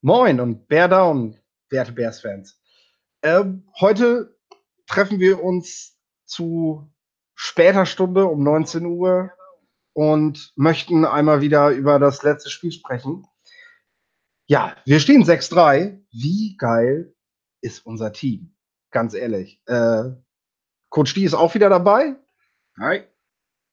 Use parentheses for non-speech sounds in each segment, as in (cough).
Moin und Bear Down, werte Bears-Fans. Ähm, heute treffen wir uns zu später Stunde um 19 Uhr und möchten einmal wieder über das letzte Spiel sprechen. Ja, wir stehen 6-3. Wie geil ist unser Team? Ganz ehrlich. Äh, Coach D ist auch wieder dabei. Hi.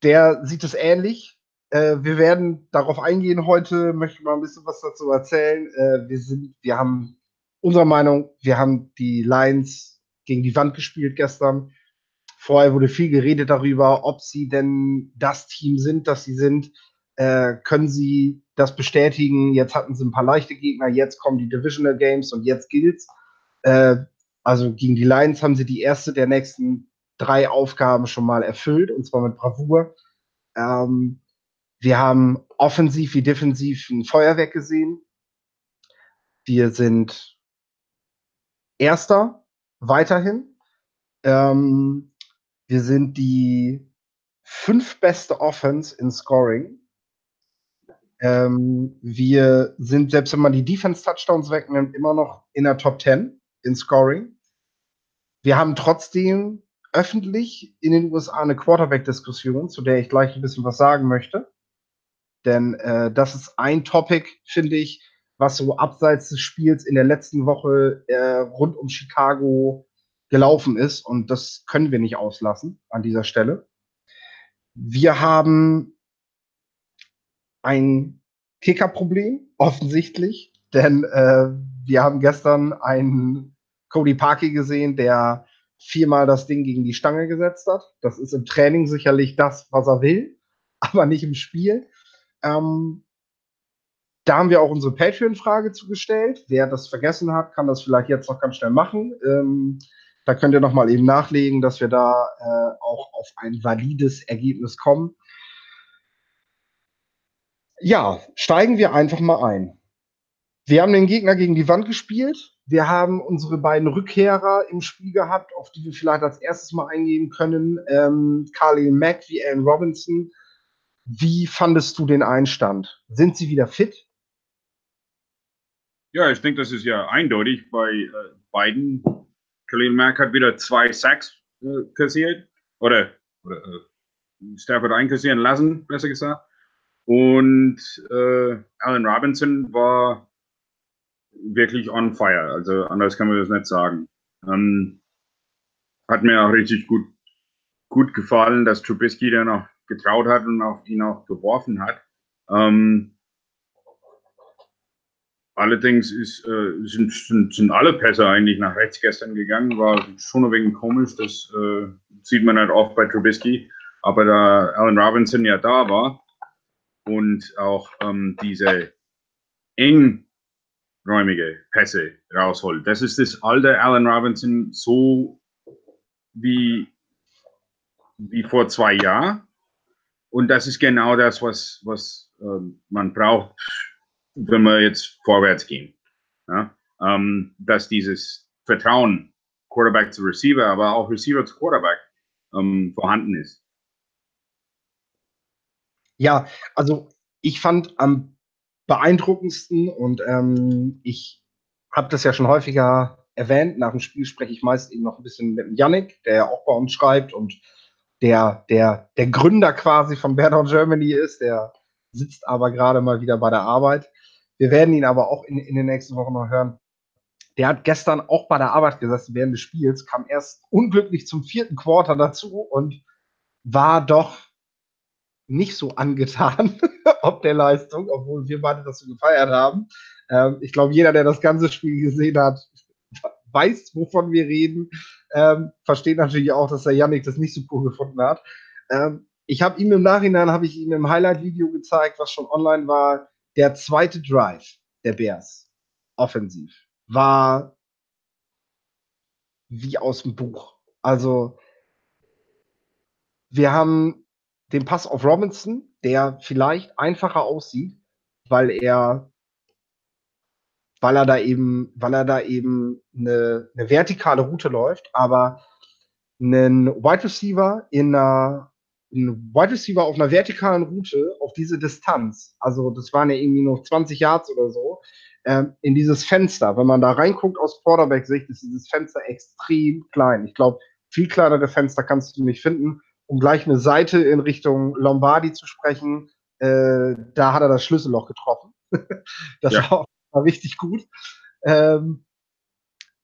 Der sieht es ähnlich. Äh, wir werden darauf eingehen heute, möchte mal ein bisschen was dazu erzählen. Äh, wir sind, wir haben unserer Meinung, wir haben die Lions gegen die Wand gespielt gestern. Vorher wurde viel geredet darüber, ob sie denn das Team sind, das sie sind. Äh, können sie das bestätigen? Jetzt hatten sie ein paar leichte Gegner, jetzt kommen die Divisional Games und jetzt gilt's. Äh, also gegen die Lions haben sie die erste der nächsten drei Aufgaben schon mal erfüllt und zwar mit Bravour. Ähm, wir haben offensiv wie defensiv ein Feuerwerk gesehen. Wir sind Erster weiterhin. Ähm, wir sind die fünf beste Offense in Scoring. Ähm, wir sind, selbst wenn man die Defense-Touchdowns wegnimmt, immer noch in der Top 10 in Scoring. Wir haben trotzdem öffentlich in den USA eine Quarterback-Diskussion, zu der ich gleich ein bisschen was sagen möchte. Denn äh, das ist ein Topic, finde ich, was so abseits des Spiels in der letzten Woche äh, rund um Chicago gelaufen ist. Und das können wir nicht auslassen an dieser Stelle. Wir haben ein Kicker-Problem, offensichtlich. Denn äh, wir haben gestern einen Cody Parkey gesehen, der viermal das Ding gegen die Stange gesetzt hat. Das ist im Training sicherlich das, was er will, (laughs) aber nicht im Spiel. Ähm, da haben wir auch unsere Patreon-Frage zugestellt. Wer das vergessen hat, kann das vielleicht jetzt noch ganz schnell machen. Ähm, da könnt ihr noch mal eben nachlegen, dass wir da äh, auch auf ein valides Ergebnis kommen. Ja, steigen wir einfach mal ein. Wir haben den Gegner gegen die Wand gespielt. Wir haben unsere beiden Rückkehrer im Spiel gehabt, auf die wir vielleicht als erstes mal eingehen können. Ähm, Carly Mack wie Alan Robinson wie fandest du den Einstand? Sind sie wieder fit? Ja, ich denke, das ist ja eindeutig bei äh, beiden. Khalil Mack hat wieder zwei Sacks äh, kassiert oder, oder äh, Stafford einkassieren lassen, besser gesagt. Und äh, Allen Robinson war wirklich on fire. Also anders kann man das nicht sagen. Ähm, hat mir auch richtig gut, gut gefallen, dass Trubisky da noch getraut hat und auf ihn auch geworfen hat. Ähm, allerdings ist, äh, sind, sind, sind alle Pässe eigentlich nach rechts gestern gegangen. War schon ein wenig komisch. Das äh, sieht man halt oft bei Trubisky. Aber da Allen Robinson ja da war und auch ähm, diese engräumige Pässe rausholt, das ist das alte Allen Robinson so wie, wie vor zwei Jahren. Und das ist genau das, was, was ähm, man braucht, wenn wir jetzt vorwärts gehen. Ja? Ähm, dass dieses Vertrauen Quarterback zu Receiver, aber auch Receiver zu Quarterback ähm, vorhanden ist. Ja, also ich fand am beeindruckendsten und ähm, ich habe das ja schon häufiger erwähnt. Nach dem Spiel spreche ich meist eben noch ein bisschen mit Yannick, der ja auch bei uns schreibt und der, der, der Gründer quasi von Bernhard Germany ist. Der sitzt aber gerade mal wieder bei der Arbeit. Wir werden ihn aber auch in, in den nächsten Wochen noch hören. Der hat gestern auch bei der Arbeit gesessen während des Spiels, kam erst unglücklich zum vierten Quarter dazu und war doch nicht so angetan (laughs) ob der Leistung, obwohl wir beide das so gefeiert haben. Ähm, ich glaube, jeder, der das ganze Spiel gesehen hat, weiß, wovon wir reden. Ähm, versteht natürlich auch, dass der Yannick das nicht so cool gefunden hat. Ähm, ich habe ihm im Nachhinein, habe ich ihm im Highlight-Video gezeigt, was schon online war, der zweite Drive der Bears, offensiv, war wie aus dem Buch. Also, wir haben den Pass auf Robinson, der vielleicht einfacher aussieht, weil er weil er da eben, weil er da eben eine, eine vertikale Route läuft, aber einen Wide Receiver in einer ein Wide Receiver auf einer vertikalen Route auf diese Distanz, also das waren ja irgendwie noch 20 Yards oder so, ähm, in dieses Fenster. Wenn man da reinguckt aus Quarterback-Sicht, ist dieses Fenster extrem klein. Ich glaube, viel kleinere Fenster kannst du nicht finden. Um gleich eine Seite in Richtung Lombardi zu sprechen, äh, da hat er das Schlüsselloch getroffen. (laughs) das ja. war, war, richtig gut. Ähm,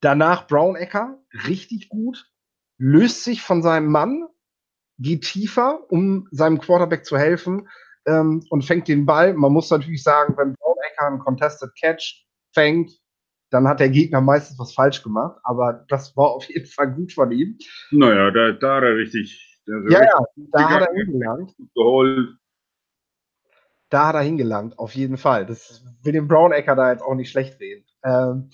danach Brown Ecker, richtig gut. Löst sich von seinem Mann, geht tiefer, um seinem Quarterback zu helfen ähm, und fängt den Ball. Man muss natürlich sagen, wenn Brown Ecker einen Contested Catch fängt, dann hat der Gegner meistens was falsch gemacht. Aber das war auf jeden Fall gut von ihm. Naja, da, da hat er richtig. ja, ja, da hat er hingelangt. Geholt. Da hat er hingelangt, auf jeden Fall. Das will den Brown Ecker da jetzt auch nicht schlecht reden. Ähm,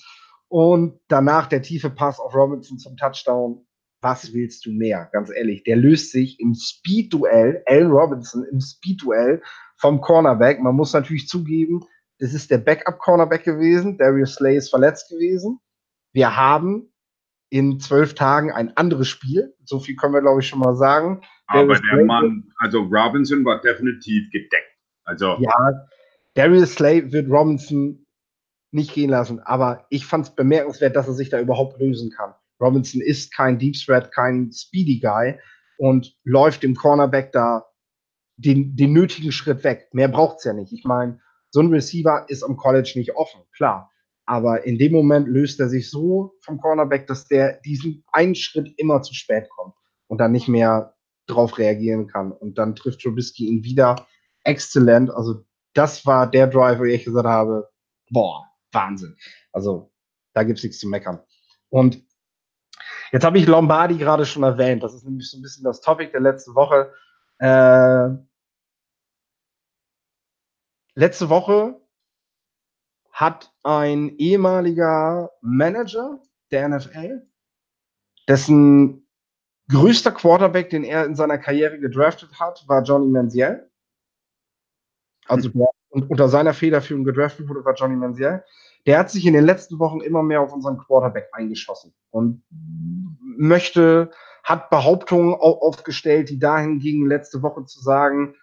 und danach der tiefe Pass auf Robinson zum Touchdown was willst du mehr? Ganz ehrlich, der löst sich im Speed-Duell, Allen Robinson im Speed-Duell vom Cornerback. Man muss natürlich zugeben, das ist der Backup-Cornerback gewesen. Darius Slay ist verletzt gewesen. Wir haben in zwölf Tagen ein anderes Spiel. So viel können wir, glaube ich, schon mal sagen. Aber Darius der Slay Mann, also Robinson war definitiv gedeckt. Also ja, Darius Slay wird Robinson nicht gehen lassen. Aber ich fand es bemerkenswert, dass er sich da überhaupt lösen kann. Robinson ist kein Deep Threat, kein Speedy Guy und läuft dem Cornerback da den, den nötigen Schritt weg. Mehr braucht's ja nicht. Ich meine, so ein Receiver ist am College nicht offen, klar. Aber in dem Moment löst er sich so vom Cornerback, dass der diesen einen Schritt immer zu spät kommt und dann nicht mehr drauf reagieren kann. Und dann trifft Trubisky ihn wieder. Exzellent. Also das war der Drive, wo ich gesagt habe, boah, Wahnsinn. Also da gibt's nichts zu meckern. Und Jetzt habe ich Lombardi gerade schon erwähnt. Das ist nämlich so ein bisschen das Topic der letzten Woche. Äh, letzte Woche hat ein ehemaliger Manager der NFL, dessen größter Quarterback, den er in seiner Karriere gedraftet hat, war Johnny Manziel. Also der unter seiner Federführung gedraftet wurde, war Johnny Manziel der hat sich in den letzten Wochen immer mehr auf unseren Quarterback eingeschossen und möchte, hat Behauptungen aufgestellt, die dahin gingen, letzte Woche zu sagen,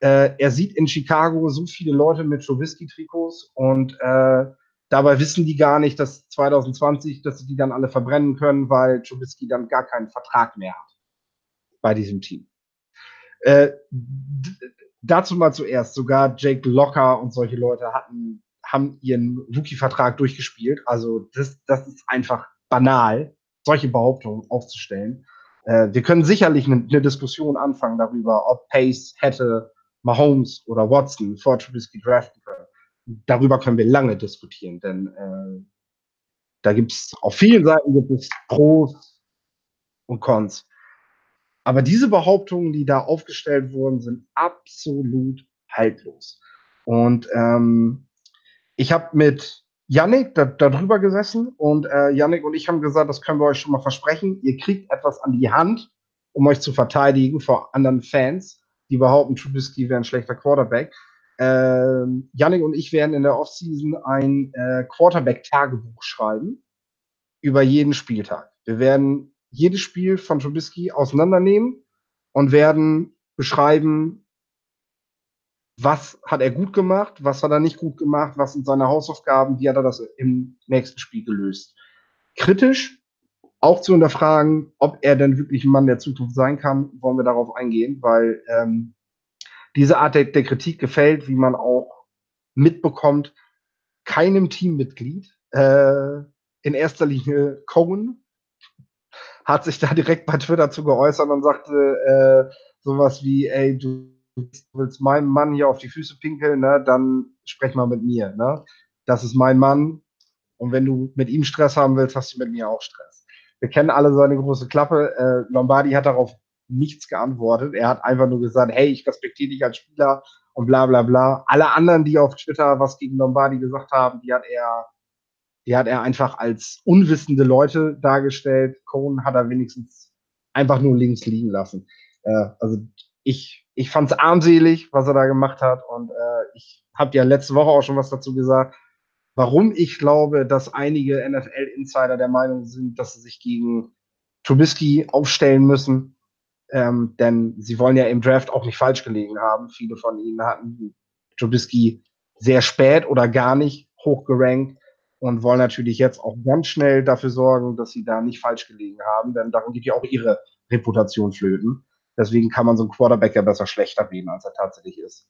äh, er sieht in Chicago so viele Leute mit Trubisky-Trikots und äh, dabei wissen die gar nicht, dass 2020, dass sie die dann alle verbrennen können, weil Trubisky dann gar keinen Vertrag mehr hat bei diesem Team. Äh, dazu mal zuerst, sogar Jake Locker und solche Leute hatten haben ihren Rookie-Vertrag durchgespielt. Also das, das ist einfach banal, solche Behauptungen aufzustellen. Äh, wir können sicherlich eine, eine Diskussion anfangen darüber, ob Pace hätte Mahomes oder Watson vor Trubisky draften können. Darüber können wir lange diskutieren, denn äh, da gibt es auf vielen Seiten gibt es Pros und Cons. Aber diese Behauptungen, die da aufgestellt wurden, sind absolut haltlos. Und ähm, ich habe mit Yannick da, da drüber gesessen und äh, Yannick und ich haben gesagt, das können wir euch schon mal versprechen. Ihr kriegt etwas an die Hand, um euch zu verteidigen vor anderen Fans, die behaupten, Trubisky wäre ein schlechter Quarterback. Äh, Yannick und ich werden in der Offseason ein äh, Quarterback-Tagebuch schreiben über jeden Spieltag. Wir werden jedes Spiel von Trubisky auseinandernehmen und werden beschreiben, was hat er gut gemacht, was hat er nicht gut gemacht, was sind seine Hausaufgaben, wie hat er das im nächsten Spiel gelöst. Kritisch auch zu hinterfragen, ob er denn wirklich ein Mann der Zukunft sein kann, wollen wir darauf eingehen, weil ähm, diese Art der, der Kritik gefällt, wie man auch mitbekommt, keinem Teammitglied, äh, in erster Linie Cohen, hat sich da direkt bei Twitter zu geäußert und sagte äh, sowas wie, ey, du willst meinem Mann hier auf die Füße pinkeln, ne, dann sprech mal mit mir. Ne? Das ist mein Mann. Und wenn du mit ihm Stress haben willst, hast du mit mir auch Stress. Wir kennen alle seine große Klappe. Äh, Lombardi hat darauf nichts geantwortet. Er hat einfach nur gesagt, hey, ich respektiere dich als Spieler und bla bla bla. Alle anderen, die auf Twitter was gegen Lombardi gesagt haben, die hat er, die hat er einfach als unwissende Leute dargestellt. Cohen hat er wenigstens einfach nur links liegen lassen. Äh, also ich ich fand es armselig, was er da gemacht hat. Und äh, ich habe ja letzte Woche auch schon was dazu gesagt, warum ich glaube, dass einige NFL-Insider der Meinung sind, dass sie sich gegen Trubisky aufstellen müssen. Ähm, denn sie wollen ja im Draft auch nicht falsch gelegen haben. Viele von ihnen hatten Trubisky sehr spät oder gar nicht hochgerankt und wollen natürlich jetzt auch ganz schnell dafür sorgen, dass sie da nicht falsch gelegen haben, denn darum geht ja auch ihre Reputation flöten. Deswegen kann man so einen Quarterback ja besser schlechter reden, als er tatsächlich ist.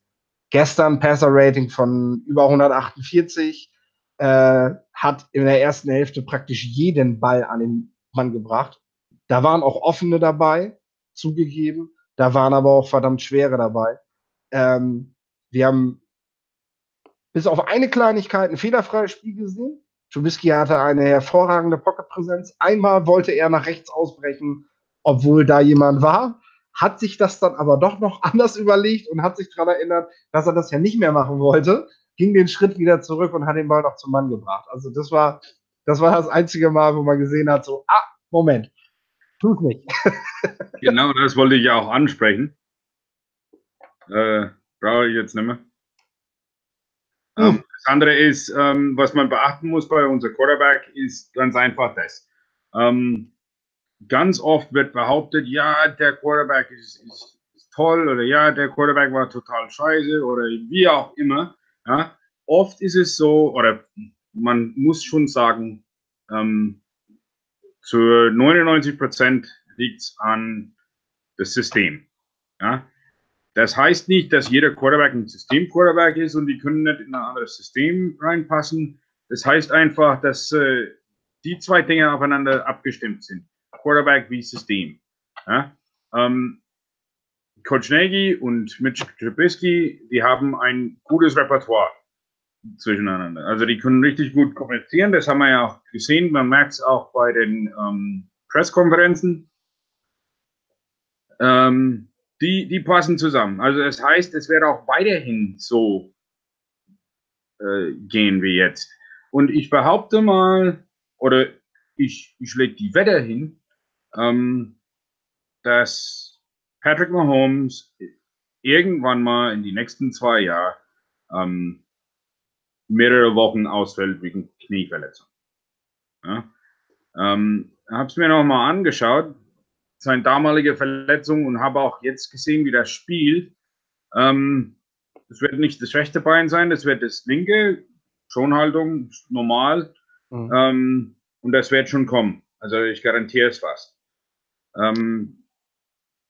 Gestern Passer-Rating von über 148, äh, hat in der ersten Hälfte praktisch jeden Ball an den Mann gebracht. Da waren auch offene dabei, zugegeben. Da waren aber auch verdammt schwere dabei. Ähm, wir haben bis auf eine Kleinigkeit ein fehlerfreies Spiel gesehen. Trubisky hatte eine hervorragende Pocket-Präsenz. Einmal wollte er nach rechts ausbrechen, obwohl da jemand war, hat sich das dann aber doch noch (laughs) anders überlegt und hat sich daran erinnert, dass er das ja nicht mehr machen wollte, ging den Schritt wieder zurück und hat den Ball noch zum Mann gebracht. Also das war das, war das einzige Mal, wo man gesehen hat, so, ah, Moment, tu's nicht. (laughs) genau, das wollte ich ja auch ansprechen. Äh, brauche ich jetzt nicht mehr. Hm. Ähm, das andere ist, ähm, was man beachten muss bei unserem Quarterback, ist ganz einfach das. Ähm, ganz oft wird behauptet, ja, der Quarterback ist, ist, ist, toll oder ja, der Quarterback war total scheiße oder wie auch immer. Ja. Oft ist es so, oder man muss schon sagen, ähm, zu 99 Prozent liegt es an das System. Ja. Das heißt nicht, dass jeder Quarterback ein System-Quarterback ist und die können nicht in ein anderes System reinpassen. Das heißt einfach, dass äh, die zwei Dinge aufeinander abgestimmt sind. Quarterback wie System. Ja? Ähm, Coach Nagy und Mitch Trubisky, die haben ein gutes Repertoire zwischeneinander. Also die können richtig gut kommunizieren. Das haben wir ja auch gesehen. Man merkt es auch bei den ähm, Presskonferenzen. Ähm, die, die passen zusammen. Also das heißt, es wird auch weiterhin so äh, gehen wie jetzt. Und ich behaupte mal, oder ich, ich lege die Wette hin, ähm, dass Patrick Mahomes irgendwann mal in die nächsten zwei Jahre ähm, mehrere Wochen ausfällt wegen Knieverletzung. Ja? Ähm, habe es mir noch mal angeschaut seine damalige Verletzung und habe auch jetzt gesehen, wie das spielt. Ähm, das wird nicht das rechte Bein sein, das wird das linke. Schonhaltung, normal. Mhm. Ähm, und das wird schon kommen. Also ich garantiere es fast. Ähm,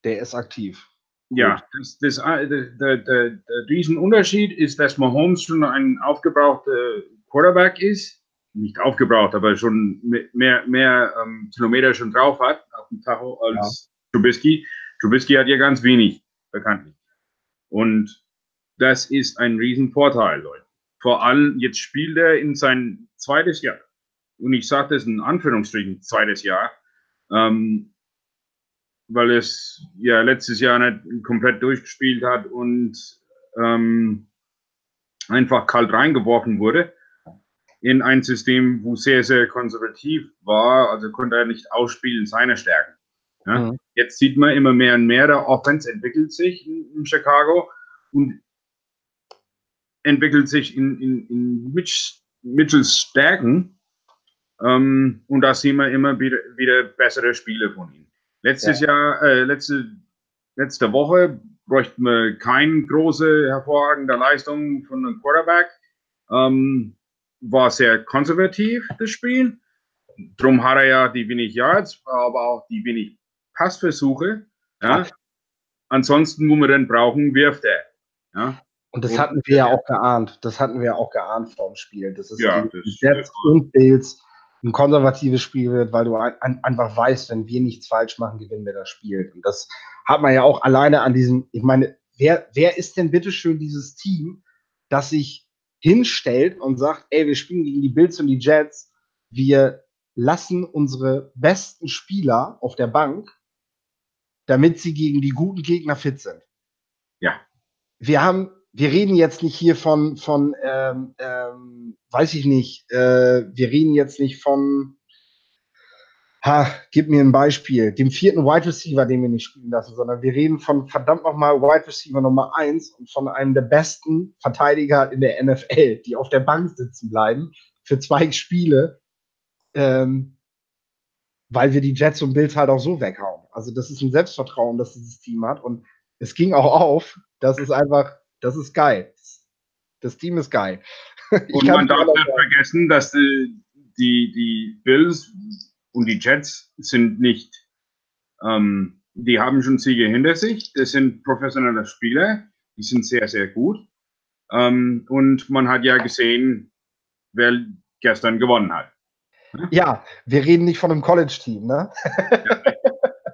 der ist aktiv. Ja, das, das, äh, der, der, der, der Riesenunterschied ist, dass Mahomes schon ein aufgebrauchter Quarterback ist nicht aufgebraucht, aber schon mehr, mehr ähm, Kilometer schon drauf hat dem Tacho als ja. Trubisky. Trubisky hat ja ganz wenig, bekanntlich. Und das ist ein Riesenvorteil, Leute. Vor allem, jetzt spielt er in sein zweites Jahr. Und ich sage das in Anführungsstrichen, zweites Jahr. Ähm, weil es ja letztes Jahr nicht komplett durchgespielt hat und ähm, einfach kalt reingeworfen wurde in ein System, wo sehr, sehr konservativ war, also konnte er nicht ausspielen seine Stärken. Ja? Mhm. Jetzt sieht man immer mehr und mehr, der Offense entwickelt sich in, in Chicago und entwickelt sich in, in, in Mitch, Mitchells Stärken. Ähm, und da sehen wir immer wieder, wieder bessere Spiele von ihm. Letztes ja. Jahr, äh, letzte, letzte Woche bräuchten wir keine große, hervorragende Leistung von einem Quarterback. Ähm, war sehr konservativ, das Spiel. Drum hat er ja die wenig Yards, aber auch die wenig Passversuche. Ja. Ansonsten, wo wir dann brauchen, wirft er. Ja. Und das hatten wir ja auch geahnt. Das hatten wir ja auch geahnt vor dem Spiel. Das ist ja, Jets und Bills ein konservatives Spiel wird, weil du ein, einfach weißt, wenn wir nichts falsch machen, gewinnen wir das Spiel. Und das hat man ja auch alleine an diesem, ich meine, wer, wer ist denn bitteschön dieses Team, das sich hinstellt und sagt, ey, wir spielen gegen die Bills und die Jets, wir lassen unsere besten Spieler auf der Bank, damit sie gegen die guten Gegner fit sind. Ja. Wir haben, wir reden jetzt nicht hier von, von ähm, ähm, weiß ich nicht, äh, wir reden jetzt nicht von ha, gib mir ein Beispiel, dem vierten Wide Receiver, den wir nicht spielen lassen, sondern wir reden von verdammt nochmal Wide Receiver Nummer eins und von einem der besten Verteidiger in der NFL, die auf der Bank sitzen bleiben für zwei Spiele, ähm, weil wir die Jets und Bills halt auch so weghauen. Also das ist ein Selbstvertrauen, das dieses Team hat und es ging auch auf, das ist einfach, das ist geil. Das Team ist geil. (laughs) und man darf nicht vergessen, dass die, die, die Bills und die Jets sind nicht, ähm, die haben schon Siege hinter sich. Das sind professionelle Spieler, die sind sehr, sehr gut. Ähm, und man hat ja gesehen, wer gestern gewonnen hat. Ja, wir reden nicht von einem College-Team, ne? Ja.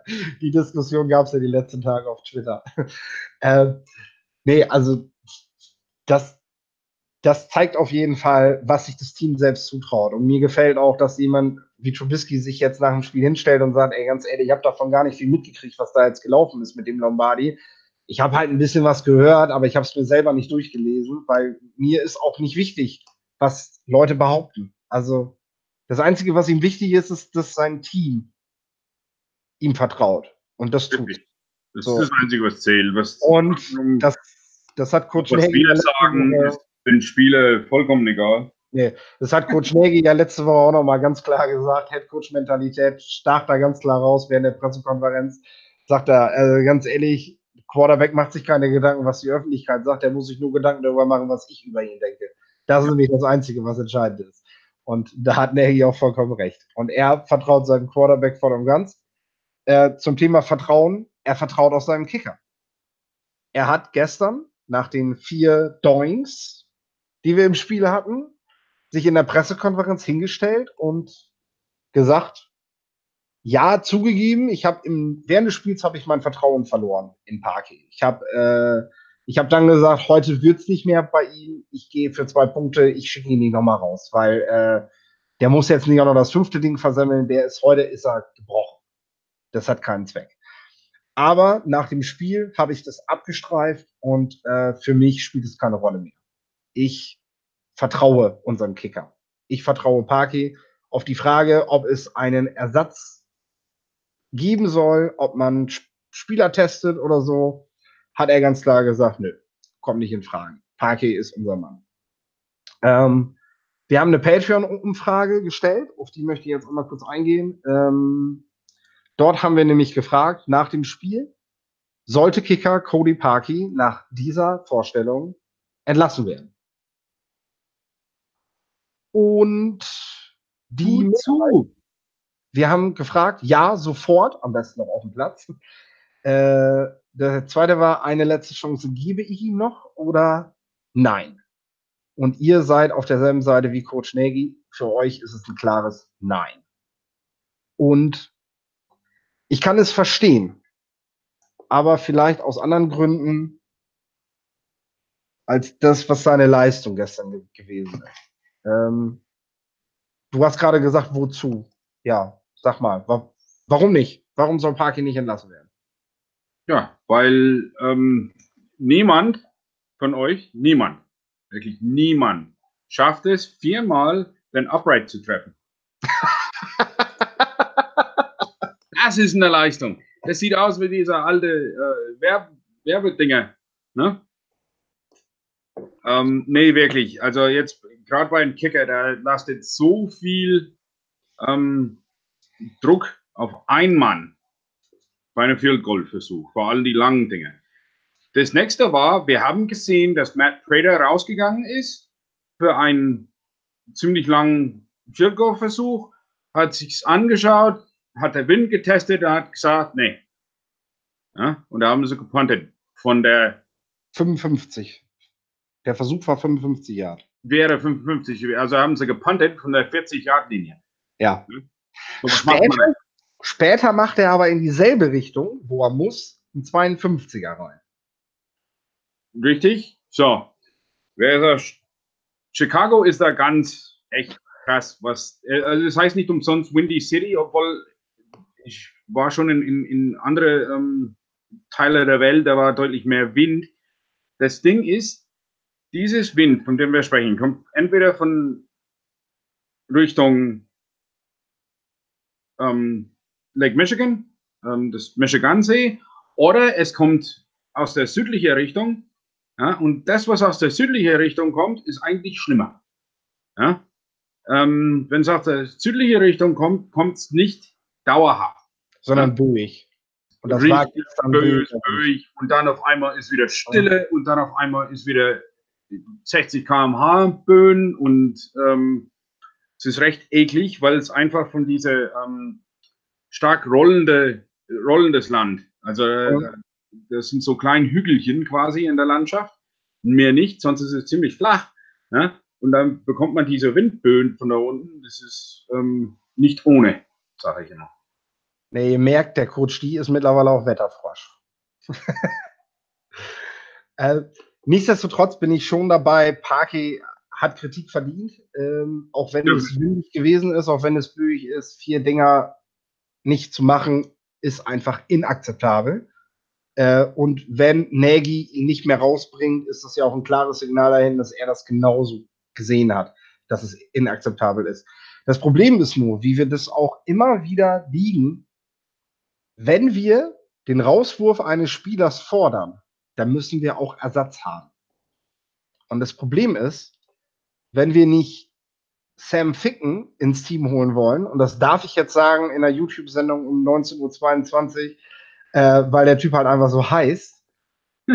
(laughs) die Diskussion gab es ja die letzten Tage auf Twitter. äh, nee, also das, das zeigt auf jeden Fall, was sich das Team selbst zutraut. Und mir gefällt auch, dass jemand wie Trubisky sich jetzt nach dem Spiel hinstellt und sagt, ey, ganz ehrlich, ich habe davon gar nicht viel mitgekriegt, was da jetzt gelaufen ist mit dem Lombardi. Ich habe halt ein bisschen was gehört, aber ich habe es mir selber nicht durchgelesen, weil mir ist auch nicht wichtig, was Leute behaupten. Also das Einzige, was ihm wichtig ist, ist, dass sein Team ihm vertraut. Und das tut. Das so. ist das Einzige, was zählt. Was und das, das hat Coach was. Was sagen, äh, sind Spiele vollkommen egal. Nee, das hat Coach Nagy ja letzte Woche auch nochmal ganz klar gesagt. Headcoach-Mentalität stach da ganz klar raus während der Pressekonferenz. Sagt er, also ganz ehrlich, Quarterback macht sich keine Gedanken, was die Öffentlichkeit sagt. Er muss sich nur Gedanken darüber machen, was ich über ihn denke. Das ist nämlich das Einzige, was entscheidend ist. Und da hat Nagy auch vollkommen recht. Und er vertraut seinem Quarterback voll und ganz. Äh, zum Thema Vertrauen, er vertraut auch seinem Kicker. Er hat gestern nach den vier Doings, die wir im Spiel hatten, sich in der Pressekonferenz hingestellt und gesagt, ja, zugegeben, ich habe im während des Spiels habe ich mein Vertrauen verloren in Parky. Ich habe äh, ich dann gesagt, heute wird's nicht mehr bei ihm. Ich gehe für zwei Punkte, ich schicke ihn nicht nochmal raus, weil äh, der muss jetzt nicht auch noch das fünfte Ding versammeln. Der ist heute ist er gebrochen. Das hat keinen Zweck. Aber nach dem Spiel habe ich das abgestreift und äh, für mich spielt es keine Rolle mehr. Ich vertraue unserem Kicker. Ich vertraue Parky auf die Frage, ob es einen Ersatz geben soll, ob man Spieler testet oder so, hat er ganz klar gesagt, nö, kommt nicht in Frage. Parky ist unser Mann. Ähm, wir haben eine Patreon-Umfrage gestellt, auf die möchte ich jetzt auch mal kurz eingehen. Ähm, Dort haben wir nämlich gefragt nach dem Spiel, sollte Kicker Cody Parkey nach dieser Vorstellung entlassen werden? Und die zu. Wir haben gefragt, ja, sofort, am besten noch auf dem Platz. Äh, der zweite war, eine letzte Chance gebe ich ihm noch oder nein? Und ihr seid auf derselben Seite wie Coach Nagy. Für euch ist es ein klares Nein. Und ich kann es verstehen, aber vielleicht aus anderen Gründen als das, was seine Leistung gestern ge gewesen ist. Ähm, du hast gerade gesagt, wozu? Ja, sag mal, wa warum nicht? Warum soll Parky nicht entlassen werden? Ja, weil ähm, niemand von euch, niemand, wirklich niemand, schafft es, viermal den Upright zu treffen. (laughs) das ist eine Leistung. Das sieht aus wie dieser alte äh, Werb Werbedinger. Ne? Ähm, nee, wirklich. Also jetzt gerade bei einem Kicker, da lastet so viel ähm, Druck auf einen Mann bei einem Field Goal Versuch, vor allem die langen Dinge. Das nächste war, wir haben gesehen, dass Matt Prater rausgegangen ist für einen ziemlich langen Field Goal Versuch, hat sich's angeschaut, hat der Wind getestet, er hat gesagt, nee. Ja, und da haben sie gepuntet von der 55. Der Versuch war 55 Yard. Wäre 55, also haben sie gepuntet von der 40 Yard Linie. Ja. So, später, später macht er aber in dieselbe Richtung, wo er muss, einen 52er rein. Richtig. So. Ist Chicago ist da ganz echt krass. Was, äh, also das heißt nicht umsonst Windy City, obwohl ich war schon in, in, in andere ähm, Teile der Welt, da war deutlich mehr Wind. Das Ding ist, dieses Wind, von dem wir sprechen, kommt entweder von Richtung ähm, Lake Michigan, ähm, das Michigansee, oder es kommt aus der südlichen Richtung. Ja, und das, was aus der südlichen Richtung kommt, ist eigentlich schlimmer. Ja? Ähm, Wenn es aus der südlichen Richtung kommt, kommt es nicht dauerhaft sondern durch. Und das dann böse, böse. Und dann auf einmal ist wieder Stille und dann auf einmal ist wieder 60 km/h Böen und ähm, es ist recht eklig, weil es einfach von dieser ähm, stark rollende, rollendes Land, also äh, das sind so kleine Hügelchen quasi in der Landschaft, mehr nicht, sonst ist es ziemlich flach. Ja? Und dann bekommt man diese Windböen von da unten. Das ist ähm, nicht ohne, sage ich immer. Nee, ihr merkt, der Coach die ist mittlerweile auch Wetterfrosch. (laughs) äh, nichtsdestotrotz bin ich schon dabei, Parky hat Kritik verdient, ähm, auch wenn ja. es windig gewesen ist, auch wenn es böig ist, vier Dinger nicht zu machen, ist einfach inakzeptabel. Äh, und wenn Nagy ihn nicht mehr rausbringt, ist das ja auch ein klares Signal dahin, dass er das genauso gesehen hat, dass es inakzeptabel ist. Das Problem ist nur, wie wir das auch immer wieder liegen, wenn wir den Rauswurf eines Spielers fordern, dann müssen wir auch Ersatz haben. Und das Problem ist, wenn wir nicht Sam Ficken ins Team holen wollen, und das darf ich jetzt sagen in einer YouTube-Sendung um 19.22 Uhr, äh, weil der Typ halt einfach so heißt, (laughs)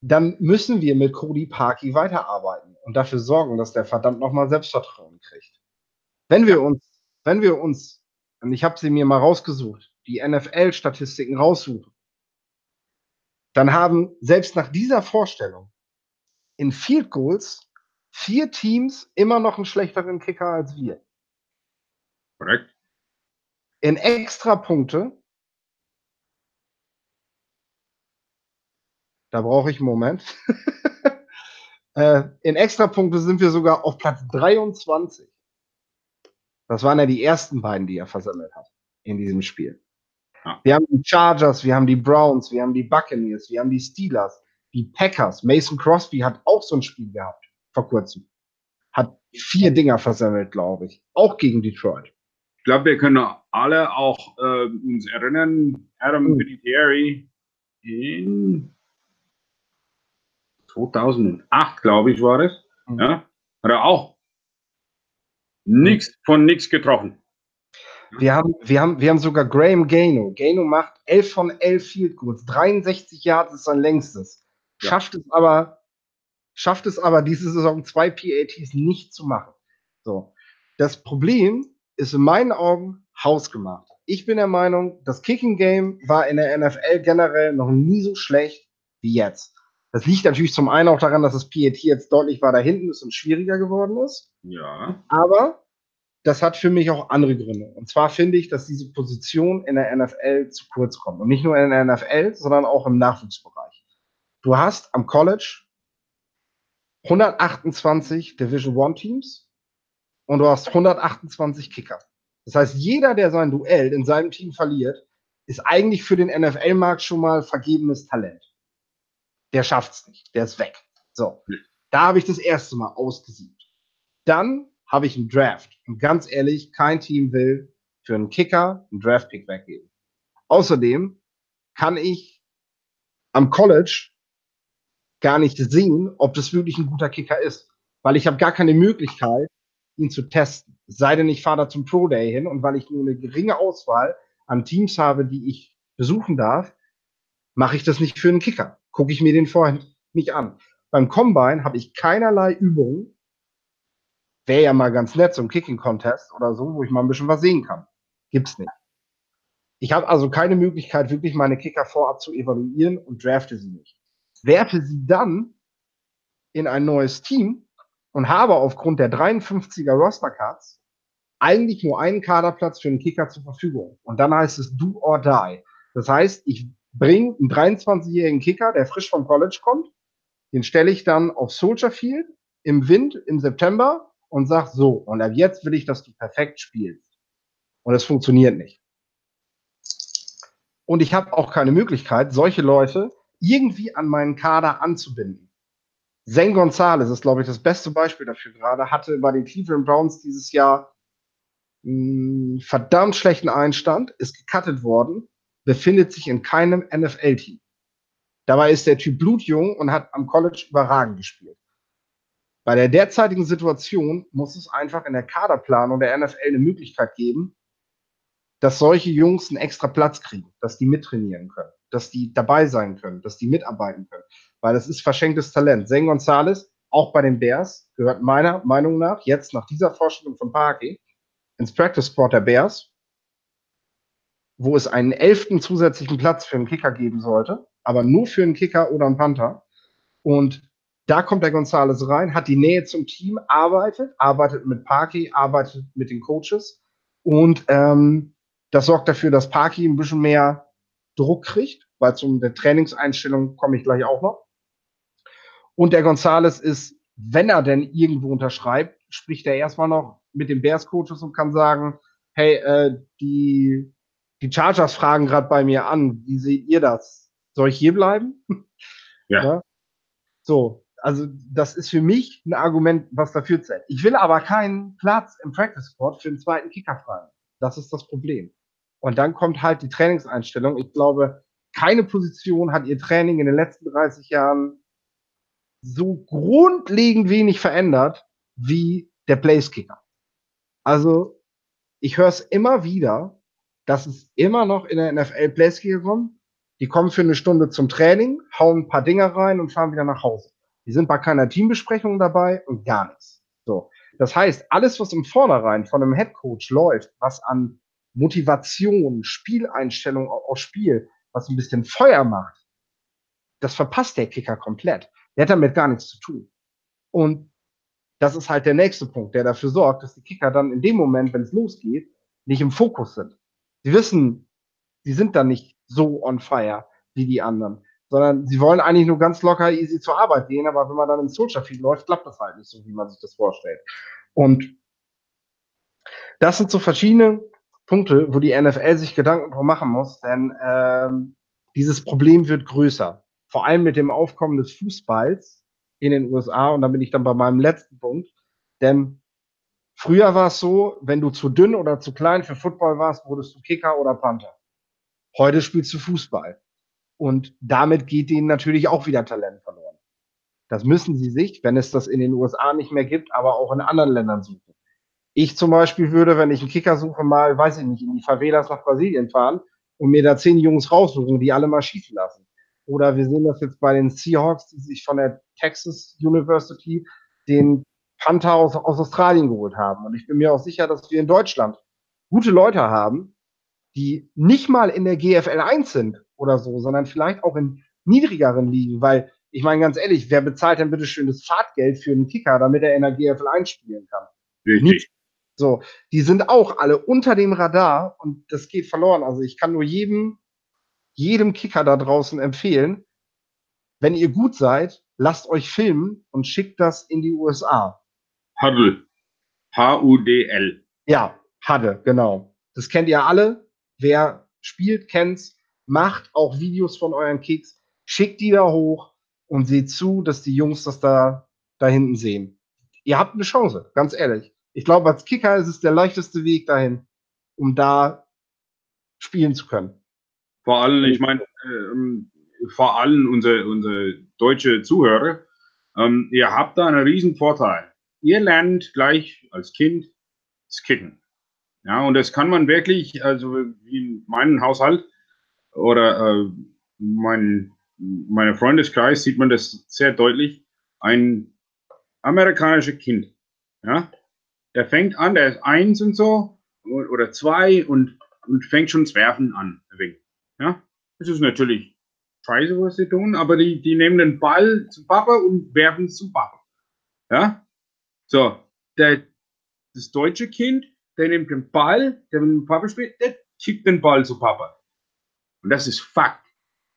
dann müssen wir mit Cody Parkey weiterarbeiten und dafür sorgen, dass der verdammt nochmal Selbstvertrauen kriegt. Wenn wir uns, wenn wir uns, und ich habe sie mir mal rausgesucht, die NFL-Statistiken raussuchen, dann haben selbst nach dieser Vorstellung in Field Goals vier Teams immer noch einen schlechteren Kicker als wir. Korrekt. In Extrapunkte Da brauche ich einen Moment. (laughs) äh, in Extrapunkte sind wir sogar auf Platz 23. Das waren ja die ersten beiden, die er versammelt hat in diesem Spiel. Ja. Wir haben die Chargers, wir haben die Browns, wir haben die Buccaneers, wir haben die Steelers, die Packers. Mason Crosby hat auch so ein Spiel gehabt vor kurzem. Hat vier Dinger versammelt, glaube ich. Auch gegen Detroit. Ich glaube, wir können alle auch äh, uns erinnern, Adam mhm. Vinatieri in 2008, glaube ich, war es. Mhm. Ja, hat er auch nichts von nichts getroffen. Wir haben, wir, haben, wir haben sogar Graham Gano. Gano macht 11 von 11 Field Goals. 63 Yards ist sein längstes. Ja. Schafft es aber, schafft es aber diese Saison zwei PATs nicht zu machen. So. Das Problem ist in meinen Augen hausgemacht. Ich bin der Meinung, das Kicking Game war in der NFL generell noch nie so schlecht wie jetzt. Das liegt natürlich zum einen auch daran, dass das PET jetzt deutlich weiter hinten ist und schwieriger geworden ist. Ja. Aber das hat für mich auch andere Gründe. Und zwar finde ich, dass diese Position in der NFL zu kurz kommt. Und nicht nur in der NFL, sondern auch im Nachwuchsbereich. Du hast am College 128 Division One Teams und du hast 128 Kicker. Das heißt, jeder, der sein Duell in seinem Team verliert, ist eigentlich für den NFL-Markt schon mal vergebenes Talent der schafft's nicht, der ist weg. So, da habe ich das erste Mal ausgesiebt. Dann habe ich einen Draft. Und ganz ehrlich, kein Team will für einen Kicker einen Draft-Pick weggeben. Außerdem kann ich am College gar nicht sehen, ob das wirklich ein guter Kicker ist. Weil ich habe gar keine Möglichkeit, ihn zu testen. Es sei denn, ich fahre da zum Pro Day hin und weil ich nur eine geringe Auswahl an Teams habe, die ich besuchen darf, mache ich das nicht für einen Kicker gucke ich mir den vorher nicht an. Beim Combine habe ich keinerlei Übungen. Wäre ja mal ganz nett, so ein Kicking-Contest oder so, wo ich mal ein bisschen was sehen kann. Gibt's nicht. Ich habe also keine Möglichkeit, wirklich meine Kicker vorab zu evaluieren und drafte sie nicht. Werfe sie dann in ein neues Team und habe aufgrund der 53er Roster-Cards eigentlich nur einen Kaderplatz für einen Kicker zur Verfügung. Und dann heißt es do or die. Das heißt, ich bringe einen 23-jährigen Kicker, der frisch vom College kommt, den stelle ich dann auf Soldier Field im Wind im September und sag so, und ab jetzt will ich, dass du perfekt spielst. Und es funktioniert nicht. Und ich habe auch keine Möglichkeit, solche Leute irgendwie an meinen Kader anzubinden. Zen Gonzalez ist, glaube ich, das beste Beispiel dafür gerade, hatte bei den Cleveland Browns dieses Jahr einen verdammt schlechten Einstand, ist gecuttet worden befindet sich in keinem NFL-Team. Dabei ist der Typ blutjung und hat am College überragend gespielt. Bei der derzeitigen Situation muss es einfach in der Kaderplanung der NFL eine Möglichkeit geben, dass solche Jungs einen extra Platz kriegen, dass die mittrainieren können. dass die dabei sein können, dass die mitarbeiten können. Weil das ist verschenktes Talent. Zane Gonzalez, auch bei den Bears, gehört meiner Meinung nach jetzt nach dieser Vorstellung von Parky ins Practice Squad der Bears, wo es einen elften zusätzlichen Platz für einen Kicker geben sollte, aber nur für einen Kicker oder einen Panther. Und da kommt der Gonzales rein, hat die Nähe zum Team, arbeitet, arbeitet mit Parky, arbeitet mit den Coaches und ähm, das sorgt dafür, dass Parky ein bisschen mehr Druck kriegt, weil zum der Trainingseinstellung komme ich gleich auch noch. Und der Gonzales ist, wenn er denn irgendwo unterschreibt, spricht er erstmal noch mit den Bears Coaches und kann sagen, hey, äh, die die Chargers fragen gerade bei mir an, wie seht ihr das? Soll ich hier bleiben? Ja. ja. So, also das ist für mich ein Argument, was dafür zählt. Ich will aber keinen Platz im Practice Squad für den zweiten Kicker fragen. Das ist das Problem. Und dann kommt halt die Trainingseinstellung. Ich glaube, keine Position hat ihr Training in den letzten 30 Jahren so grundlegend wenig verändert wie der Place Kicker. Also ich höre es immer wieder, dass es immer noch in der NFL Place Kicker kommt. Die kommen für eine Stunde zum Training, hauen ein paar Dinger rein und fahren wieder nach Hause. Die sind bei keiner Teambesprechung dabei und gar nichts. So. Das heißt, alles, was im Vornherein von einem Headcoach läuft, was an Motivation, Spieleinstellung aus Spiel, was ein bisschen Feuer macht, das verpasst der Kicker komplett. Der hat damit gar nichts zu tun. Und das ist halt der nächste Punkt, der dafür sorgt, dass die Kicker dann in dem Moment, wenn es losgeht, nicht im Fokus sind. Sie wissen, sie sind dann nicht so on fire wie die anderen sondern sie wollen eigentlich nur ganz locker easy zur Arbeit gehen, aber wenn man dann im Social Feed läuft, klappt das halt nicht so, wie man sich das vorstellt. Und das sind so verschiedene Punkte, wo die NFL sich Gedanken drum machen muss, denn ähm, dieses Problem wird größer. Vor allem mit dem Aufkommen des Fußballs in den USA und da bin ich dann bei meinem letzten Punkt, denn früher war es so, wenn du zu dünn oder zu klein für Football warst, wurdest du Kicker oder Panther. Heute spielst du Fußball. Und damit geht ihnen natürlich auch wieder Talent verloren. Das müssen sie sich, wenn es das in den USA nicht mehr gibt, aber auch in anderen Ländern suchen. Ich zum Beispiel würde, wenn ich einen Kicker suche, mal, weiß ich nicht, in die Favelas nach Brasilien fahren und mir da zehn Jungs raussuchen, die alle mal schießen lassen. Oder wir sehen das jetzt bei den Seahawks, die sich von der Texas University den Panther aus, aus Australien geholt haben. Und ich bin mir auch sicher, dass wir in Deutschland gute Leute haben, die nicht mal in der GFL 1 sind oder so, sondern vielleicht auch in niedrigeren Ligen, weil ich meine ganz ehrlich, wer bezahlt denn bitte schön das Fahrtgeld für einen Kicker, damit er in der GFL 1 spielen kann? Richtig. So, die sind auch alle unter dem Radar und das geht verloren. Also ich kann nur jedem, jedem Kicker da draußen empfehlen, wenn ihr gut seid, lasst euch filmen und schickt das in die USA. Huddle. H-U-D-L. Ja, Huddle, genau. Das kennt ihr alle. Wer spielt, kennt's. Macht auch Videos von euren Kicks. Schickt die da hoch und seht zu, dass die Jungs das da, da hinten sehen. Ihr habt eine Chance, ganz ehrlich. Ich glaube, als Kicker ist es der leichteste Weg dahin, um da spielen zu können. Vor allem, ich meine, äh, vor allem unsere, unsere deutsche Zuhörer, ähm, ihr habt da einen riesen Vorteil. Ihr lernt gleich als Kind das Kicken. Ja, und das kann man wirklich, also wie in meinem Haushalt oder äh, mein, meine Freundeskreis sieht man das sehr deutlich. Ein amerikanischer Kind, ja, der fängt an, der ist eins und so oder zwei und, und fängt schon das Werfen an. Ja, das ist natürlich scheiße, was sie tun, aber die, die nehmen den Ball zum Papa und werfen es zum Papa. Ja, so, der, das deutsche Kind der nimmt den Ball, der mit dem Papa spielt, der kickt den Ball zu Papa. Und das ist Fakt.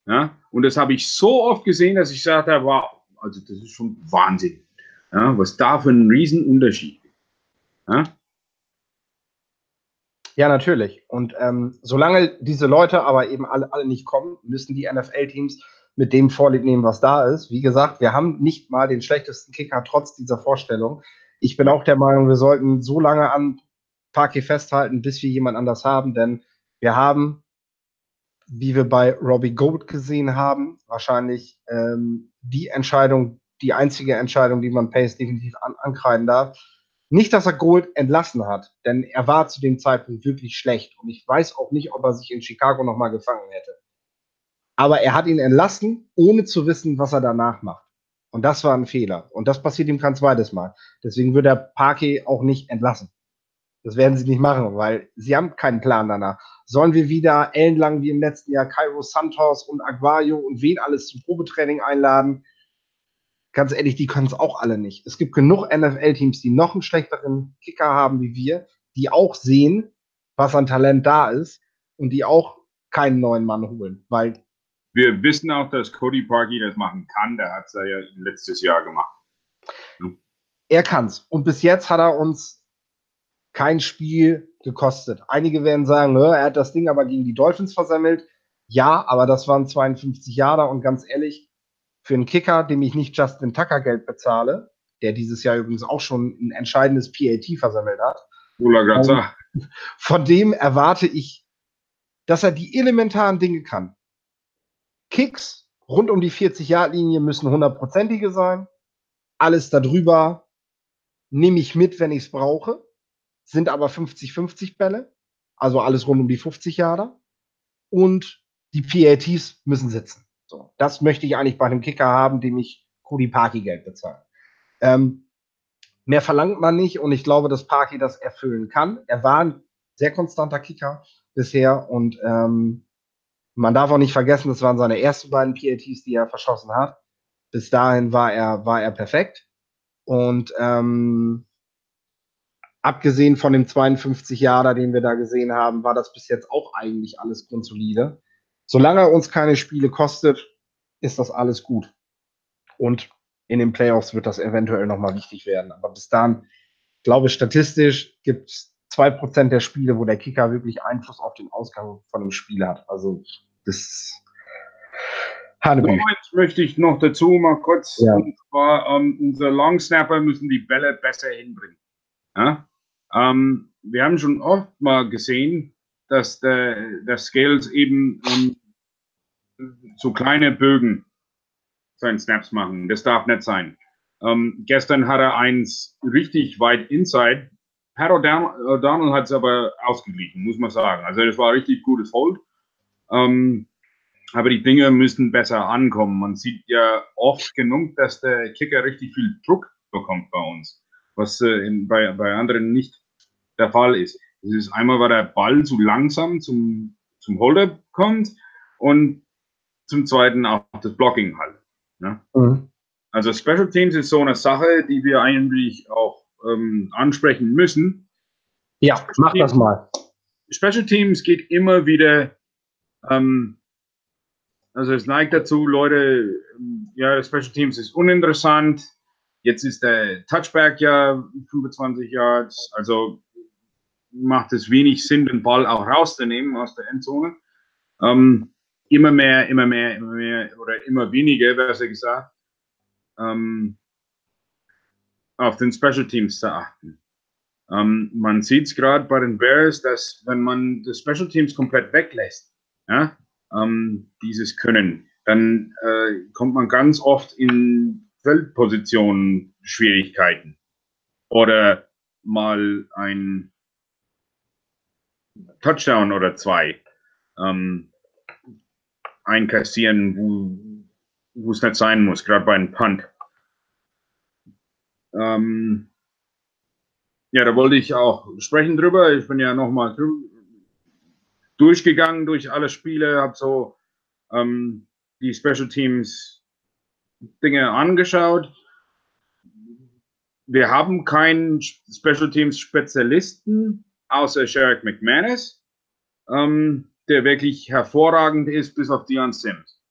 Ja? Und das habe ich so oft gesehen, dass ich sagte, wow, also das ist schon Wahnsinn. Ja? Was da für ein Riesenunterschied. Ja? Ja, natürlich. Und ähm, solange diese Leute aber eben alle, alle nicht kommen, müssen die NFL-Teams mit dem Vorlieb nehmen, was da ist. Wie gesagt, wir haben nicht mal den schlechtesten Kicker trotz dieser Vorstellung. Ich bin auch der Meinung, wir sollten so lange an Parky festhalten, bis wir jemand anders haben, denn wir haben, wie wir bei Robbie Gold gesehen haben, wahrscheinlich ähm, die Entscheidung, die einzige Entscheidung, die man Pace definitiv an ankreiden darf. Nicht, dass er Gold entlassen hat, denn er war zu dem Zeitpunkt wirklich schlecht und ich weiß auch nicht, ob er sich in Chicago nochmal gefangen hätte. Aber er hat ihn entlassen, ohne zu wissen, was er danach macht. Und das war ein Fehler. Und das passiert ihm kein zweites Mal. Deswegen wird er Parquet auch nicht entlassen. Das werden sie nicht machen, weil sie haben keinen Plan danach. Sollen wir wieder ellenlang wie im letzten Jahr Cairo Santos und Aguayo und wen alles zum Probetraining einladen? Ganz ehrlich, die können es auch alle nicht. Es gibt genug NFL-Teams, die noch einen schlechteren Kicker haben wie wir, die auch sehen, was an Talent da ist und die auch keinen neuen Mann holen, weil wir wissen auch, dass Cody Parkey das machen kann. Der hat es ja letztes Jahr gemacht. Hm. Er es. Und bis jetzt hat er uns kein Spiel gekostet. Einige werden sagen, er hat das Ding aber gegen die Dolphins versammelt. Ja, aber das waren 52 Jahre und ganz ehrlich, für einen Kicker, dem ich nicht Justin Tucker Geld bezahle, der dieses Jahr übrigens auch schon ein entscheidendes PAT versammelt hat. Von dem erwarte ich, dass er die elementaren Dinge kann. Kicks rund um die 40-Yard-Linie müssen hundertprozentige sein. Alles darüber nehme ich mit, wenn ich es brauche. Sind aber 50-50 Bälle. Also alles rund um die 50 Yarder. Und die PATs müssen sitzen. So, das möchte ich eigentlich bei einem Kicker haben, dem ich Cody Parky Geld bezahle. Ähm, mehr verlangt man nicht und ich glaube, dass Parky das erfüllen kann. Er war ein sehr konstanter Kicker bisher und ähm, man darf auch nicht vergessen, das waren seine ersten beiden PATs, die er verschossen hat. Bis dahin war er, war er perfekt. Und ähm, abgesehen von dem 52 Jahre, den wir da gesehen haben, war das bis jetzt auch eigentlich alles grundsolide. Solange er uns keine Spiele kostet, ist das alles gut. Und in den Playoffs wird das eventuell nochmal wichtig werden. Aber bis dann, glaube ich, statistisch gibt es zwei Prozent der Spiele, wo der Kicker wirklich Einfluss auf den Ausgang von einem Spiel hat. Also das Moment möchte ich noch dazu mal kurz, ja. und zwar, ähm, unsere Longsnapper müssen die Bälle besser hinbringen. Ja? Ähm, wir haben schon oft mal gesehen, dass der, der Scales eben ähm, so kleine Bögen seinen Snaps machen. Das darf nicht sein. Ähm, gestern hat er eins richtig weit inside. Pat O'Donnell hat es aber ausgeglichen, muss man sagen. Also das war richtig gutes Hold. Ähm, aber die Dinge müssen besser ankommen. Man sieht ja oft genug, dass der Kicker richtig viel Druck bekommt bei uns, was äh, in, bei, bei anderen nicht der Fall ist. Das ist einmal, weil der Ball zu langsam zum, zum Holder kommt und zum zweiten auch das Blocking halt. Ne? Mhm. Also Special Teams ist so eine Sache, die wir eigentlich auch ähm, ansprechen müssen. Ja, mach das mal. Special Teams geht immer wieder ähm, also es neigt dazu, Leute, ja, Special Teams ist uninteressant. Jetzt ist der Touchback ja 25 Yards, also macht es wenig Sinn, den Ball auch rauszunehmen aus der Endzone. Ähm, immer mehr, immer mehr, immer mehr oder immer weniger, besser gesagt, ähm, auf den Special Teams zu achten. Ähm, man sieht es gerade bei den Bears, dass wenn man die Special Teams komplett weglässt, ja, ähm, dieses Können, dann äh, kommt man ganz oft in Feldpositionen Schwierigkeiten oder mal ein Touchdown oder zwei ähm, einkassieren, wo es nicht sein muss, gerade bei einem Punt. Ähm, ja, da wollte ich auch sprechen drüber. Ich bin ja nochmal durchgegangen durch alle Spiele, habe so ähm, die Special Teams Dinge angeschaut. Wir haben keinen Special Teams Spezialisten außer Sherrick McManus, ähm, der wirklich hervorragend ist, bis auf Dion Sims.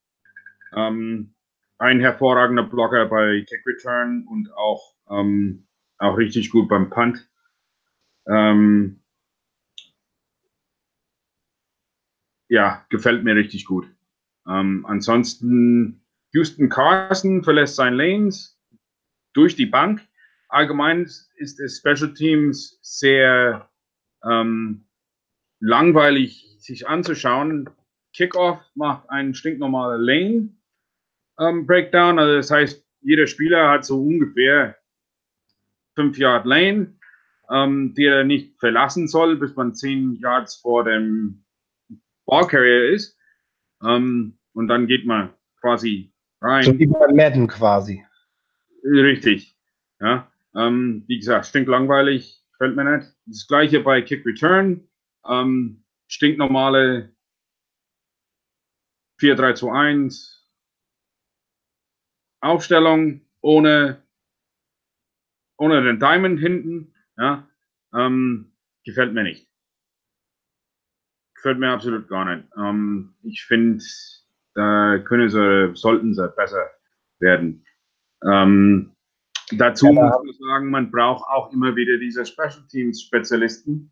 Ähm, ein hervorragender Blocker bei Kick Return und auch, ähm, auch richtig gut beim Punt. Ähm, ja, gefällt mir richtig gut. Ähm, ansonsten Houston Carson verlässt sein Lanes durch die Bank. Allgemein ist es Special Teams sehr ähm, langweilig sich anzuschauen. Kickoff macht einen stinknormalen Lane ähm, Breakdown. Also das heißt, jeder Spieler hat so ungefähr 5 Yard Lane, ähm, die er nicht verlassen soll, bis man 10 Yards vor dem Ballcarrier ist. Ähm, und dann geht man quasi rein. So wie bei Madden quasi. Richtig. Ja. Ähm, wie gesagt, stinkt langweilig, gefällt mir nicht. Das gleiche bei Kick Return. Ähm, stinknormale 4-3-2-1 Aufstellung ohne, ohne den Diamond hinten. Ja. Ähm, gefällt mir nicht. Gefällt mir absolut gar nicht. Ähm, ich finde, da können sie, sollten sie besser werden. Ähm, dazu ja, muss man sagen, man braucht auch immer wieder diese Special Teams Spezialisten.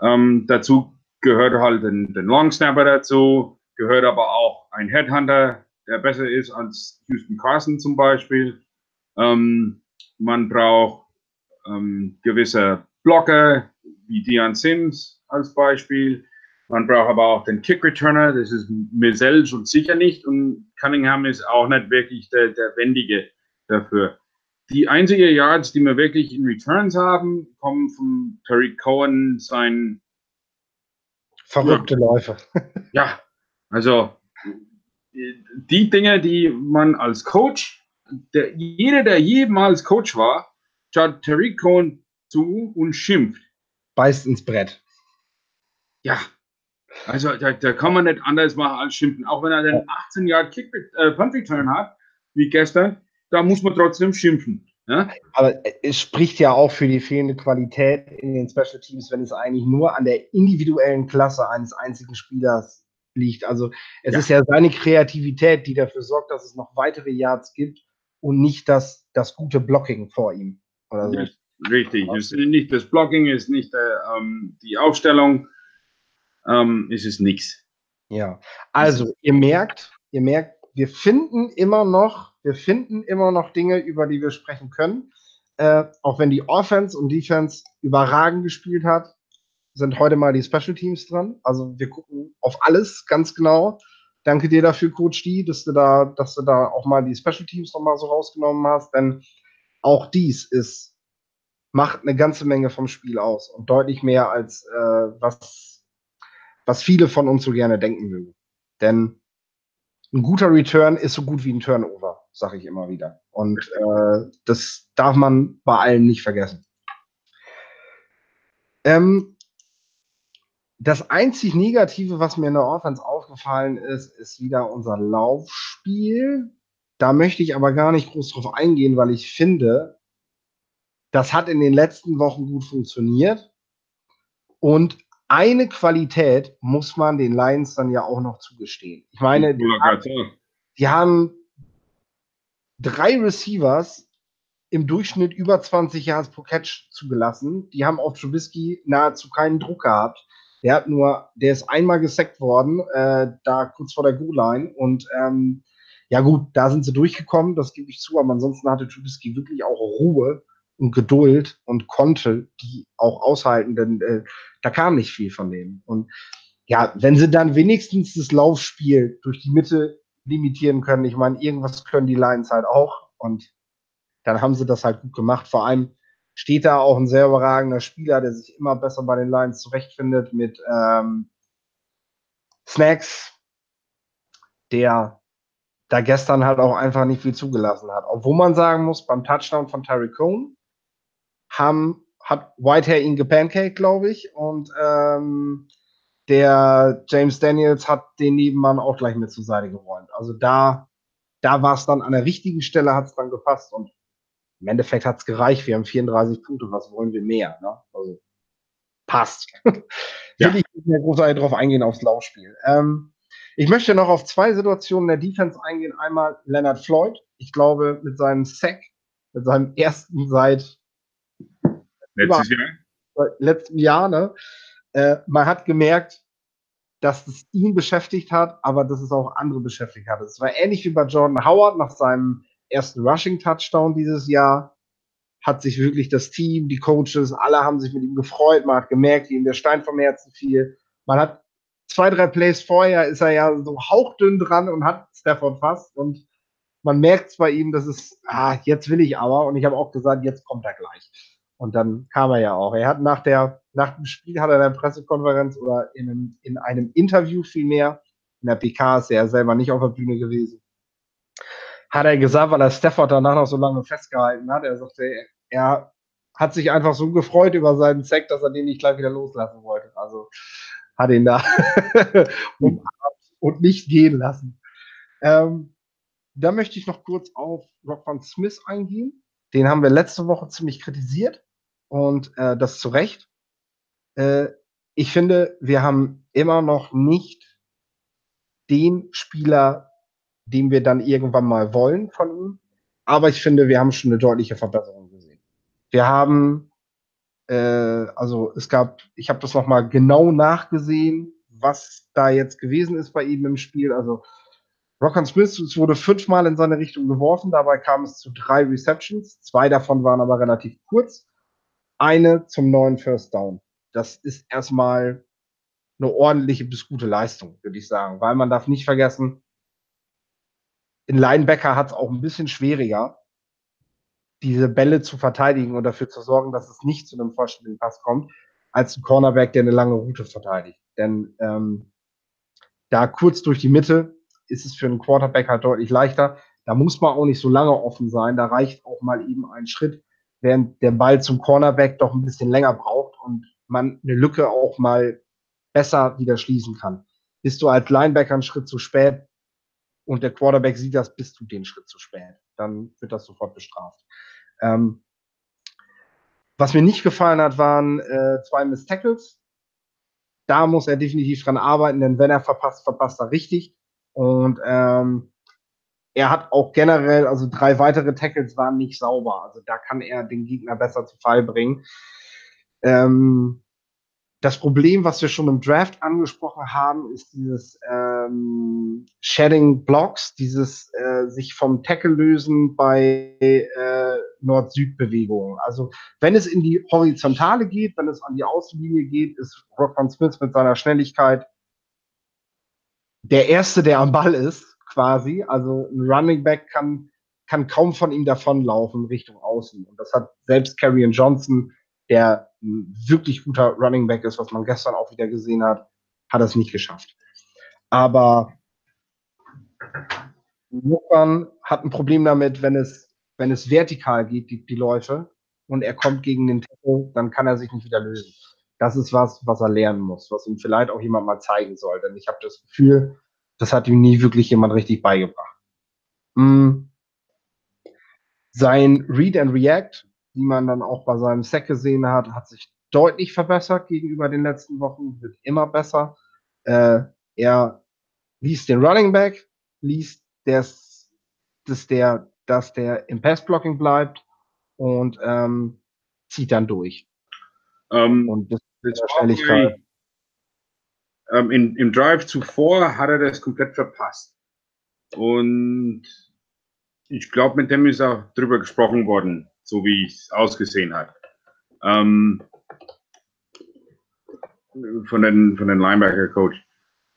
Ähm, dazu gehört halt den, Long Snapper dazu, gehört aber auch ein Headhunter, der besser ist als Houston Carson zum Beispiel. Ähm, man braucht ähm, gewisse Blocker, wie Dion Sims als Beispiel. Man braucht aber auch den Kick Returner, das ist mir selbst und sicher nicht. Und Cunningham ist auch nicht wirklich der, der Wendige dafür. Die einzigen Yards, die wir wirklich in Returns haben, kommen von Terry Cohen, sein verrückte ja, Läufe. (laughs) ja, also die Dinge, die man als Coach, der, jeder, der jemals Coach war, schaut Terry Cohen zu und schimpft. Beißt ins Brett. Ja, also da, da, kann man nicht anders machen als schimpfen. Auch wenn er den 18 Jahre Kick äh, Punt Return hat, wie gestern, da muss man trotzdem schimpfen. Ja? Aber es spricht ja auch für die fehlende Qualität in den Special Teams, wenn es eigentlich nur an der individuellen Klasse eines einzigen Spielers liegt. Also es ja. ist ja seine Kreativität, die dafür sorgt, dass es noch weitere Yards gibt und nicht das, das gute Blocking vor ihm. Oder so. Richtig, es ist nicht das Blocking, es ist nicht äh, ähm, die Aufstellung, ähm, ist es nichts. Ja, also ihr merkt, ihr merkt, wir finden immer noch, wir finden immer noch Dinge, über die wir sprechen können. Äh, auch wenn die Offense und Defense überragend gespielt hat, sind heute mal die Special Teams dran. Also wir gucken auf alles ganz genau. Danke dir dafür, Coach D, dass du da, dass du da auch mal die Special Teams noch mal so rausgenommen hast, denn auch dies ist macht eine ganze Menge vom Spiel aus und deutlich mehr als äh, was was viele von uns so gerne denken mögen. Denn ein guter Return ist so gut wie ein Turnover, sage ich immer wieder. Und äh, das darf man bei allen nicht vergessen. Ähm, das einzig Negative, was mir in der Offense aufgefallen ist, ist wieder unser Laufspiel. Da möchte ich aber gar nicht groß drauf eingehen, weil ich finde, das hat in den letzten Wochen gut funktioniert. Und eine Qualität muss man den Lions dann ja auch noch zugestehen. Ich meine, die, haben, die haben drei Receivers im Durchschnitt über 20 Yards pro Catch zugelassen. Die haben auf Trubisky nahezu keinen Druck gehabt. Der hat nur, der ist einmal gesackt worden, äh, da kurz vor der Goal-Line. Und ähm, ja gut, da sind sie durchgekommen, das gebe ich zu, aber ansonsten hatte Trubisky wirklich auch Ruhe und Geduld und konnte die auch aushalten, denn äh, da kam nicht viel von denen. Und ja, wenn sie dann wenigstens das Laufspiel durch die Mitte limitieren können, ich meine, irgendwas können die Lions halt auch und dann haben sie das halt gut gemacht. Vor allem steht da auch ein sehr überragender Spieler, der sich immer besser bei den Lions zurechtfindet mit ähm, Snacks, der da gestern halt auch einfach nicht viel zugelassen hat. Obwohl man sagen muss, beim Touchdown von Terry Cohn haben, hat Whitehair ihn gepancaked, glaube ich, und ähm, der James Daniels hat den Nebenmann auch gleich mit zur Seite geräumt. Also da, da war es dann an der richtigen Stelle, hat es dann gepasst und im Endeffekt hat es gereicht. Wir haben 34 Punkte. Was wollen wir mehr? Ne? Also passt. (laughs) Ja. Will ich nicht mehr großartig drauf eingehen aufs Laufspiel. Ähm, ich möchte noch auf zwei Situationen der Defense eingehen. Einmal Leonard Floyd. Ich glaube, mit seinem Sack, mit seinem ersten seit letztes Jahr, letztem Jahr, ne? Äh, man hat gemerkt, dass es ihn beschäftigt hat, aber dass es auch andere beschäftigt hat. Es war ähnlich wie bei Jordan Howard nach seinem ersten Rushing-Touchdown dieses Jahr hat sich wirklich das Team, die Coaches, alle haben sich mit ihm gefreut. Man hat gemerkt, wie ihm der Stein vom Herzen fiel. Man hat zwei, drei Plays vorher ist er ja so hauchdünn dran und hat Stafford fast. Und man merkt bei ihm, dass es, ah, jetzt will ich aber. Und ich habe auch gesagt, jetzt kommt er gleich. Und dann kam er ja auch. Er hat nach der, nach dem Spiel hat er in der Pressekonferenz oder in einem, in einem Interview vielmehr in der PK ist er selber nicht auf der Bühne gewesen. Hat er gesagt, weil er Stafford danach noch so lange festgehalten hat. Er sagte, er hat sich einfach so gefreut über seinen Sack, dass er den nicht gleich wieder loslassen wollte. Also hat ihn da (laughs) umarmt und nicht gehen lassen. Ähm, da möchte ich noch kurz auf Rock Van Smith eingehen. Den haben wir letzte Woche ziemlich kritisiert und äh, das zu Recht. Äh, ich finde, wir haben immer noch nicht den Spieler, den wir dann irgendwann mal wollen von ihm. Aber ich finde, wir haben schon eine deutliche Verbesserung gesehen. Wir haben, äh, also es gab, ich habe das nochmal genau nachgesehen, was da jetzt gewesen ist bei ihm im Spiel. Also Rockon Smith es wurde fünfmal in seine Richtung geworfen, dabei kam es zu drei Receptions. Zwei davon waren aber relativ kurz. Eine zum neuen First Down. Das ist erstmal eine ordentliche bis gute Leistung, würde ich sagen. Weil man darf nicht vergessen, in Linebacker hat es auch ein bisschen schwieriger, diese Bälle zu verteidigen und dafür zu sorgen, dass es nicht zu einem vorstellenden Pass kommt, als ein Cornerback, der eine lange Route verteidigt. Denn ähm, da kurz durch die Mitte ist es für einen Quarterback halt deutlich leichter. Da muss man auch nicht so lange offen sein. Da reicht auch mal eben ein Schritt, während der Ball zum Cornerback doch ein bisschen länger braucht und man eine Lücke auch mal besser wieder schließen kann. Bist du als Linebacker einen Schritt zu spät und der Quarterback sieht das, bist du den Schritt zu spät. Dann wird das sofort bestraft. Ähm, was mir nicht gefallen hat, waren äh, zwei Miss Tackles. Da muss er definitiv dran arbeiten, denn wenn er verpasst, verpasst er richtig. Und ähm, er hat auch generell, also drei weitere Tackles waren nicht sauber. Also da kann er den Gegner besser zu Fall bringen. Ähm, das Problem, was wir schon im Draft angesprochen haben, ist dieses ähm, Shedding Blocks, dieses äh, sich vom Tackle lösen bei äh, Nord-Süd-Bewegungen. Also wenn es in die Horizontale geht, wenn es an die Außenlinie geht, ist Rockman Smith mit seiner Schnelligkeit der Erste, der am Ball ist, quasi. Also ein Running Back kann, kann kaum von ihm davonlaufen Richtung Außen. Und das hat selbst Carrion Johnson der ein wirklich guter Running Back ist, was man gestern auch wieder gesehen hat, hat es nicht geschafft. Aber Nuckern hat ein Problem damit, wenn es, wenn es vertikal geht, die, die Läufe, und er kommt gegen den Tackle, dann kann er sich nicht wieder lösen. Das ist was, was er lernen muss, was ihm vielleicht auch jemand mal zeigen soll. Denn ich habe das Gefühl, das hat ihm nie wirklich jemand richtig beigebracht. Hm. Sein Read and React die man dann auch bei seinem Sack gesehen hat, hat sich deutlich verbessert gegenüber den letzten Wochen, wird immer besser. Äh, er liest den Running Back, liest, dass, dass, der, dass der im Passblocking bleibt und ähm, zieht dann durch. Ähm, und das, das Schnelligkeit. Ähm, in, Im Drive zuvor hat er das komplett verpasst. Und ich glaube, mit dem ist auch drüber gesprochen worden so wie es ausgesehen hat. Ähm, von den, von den Linebacker-Coach.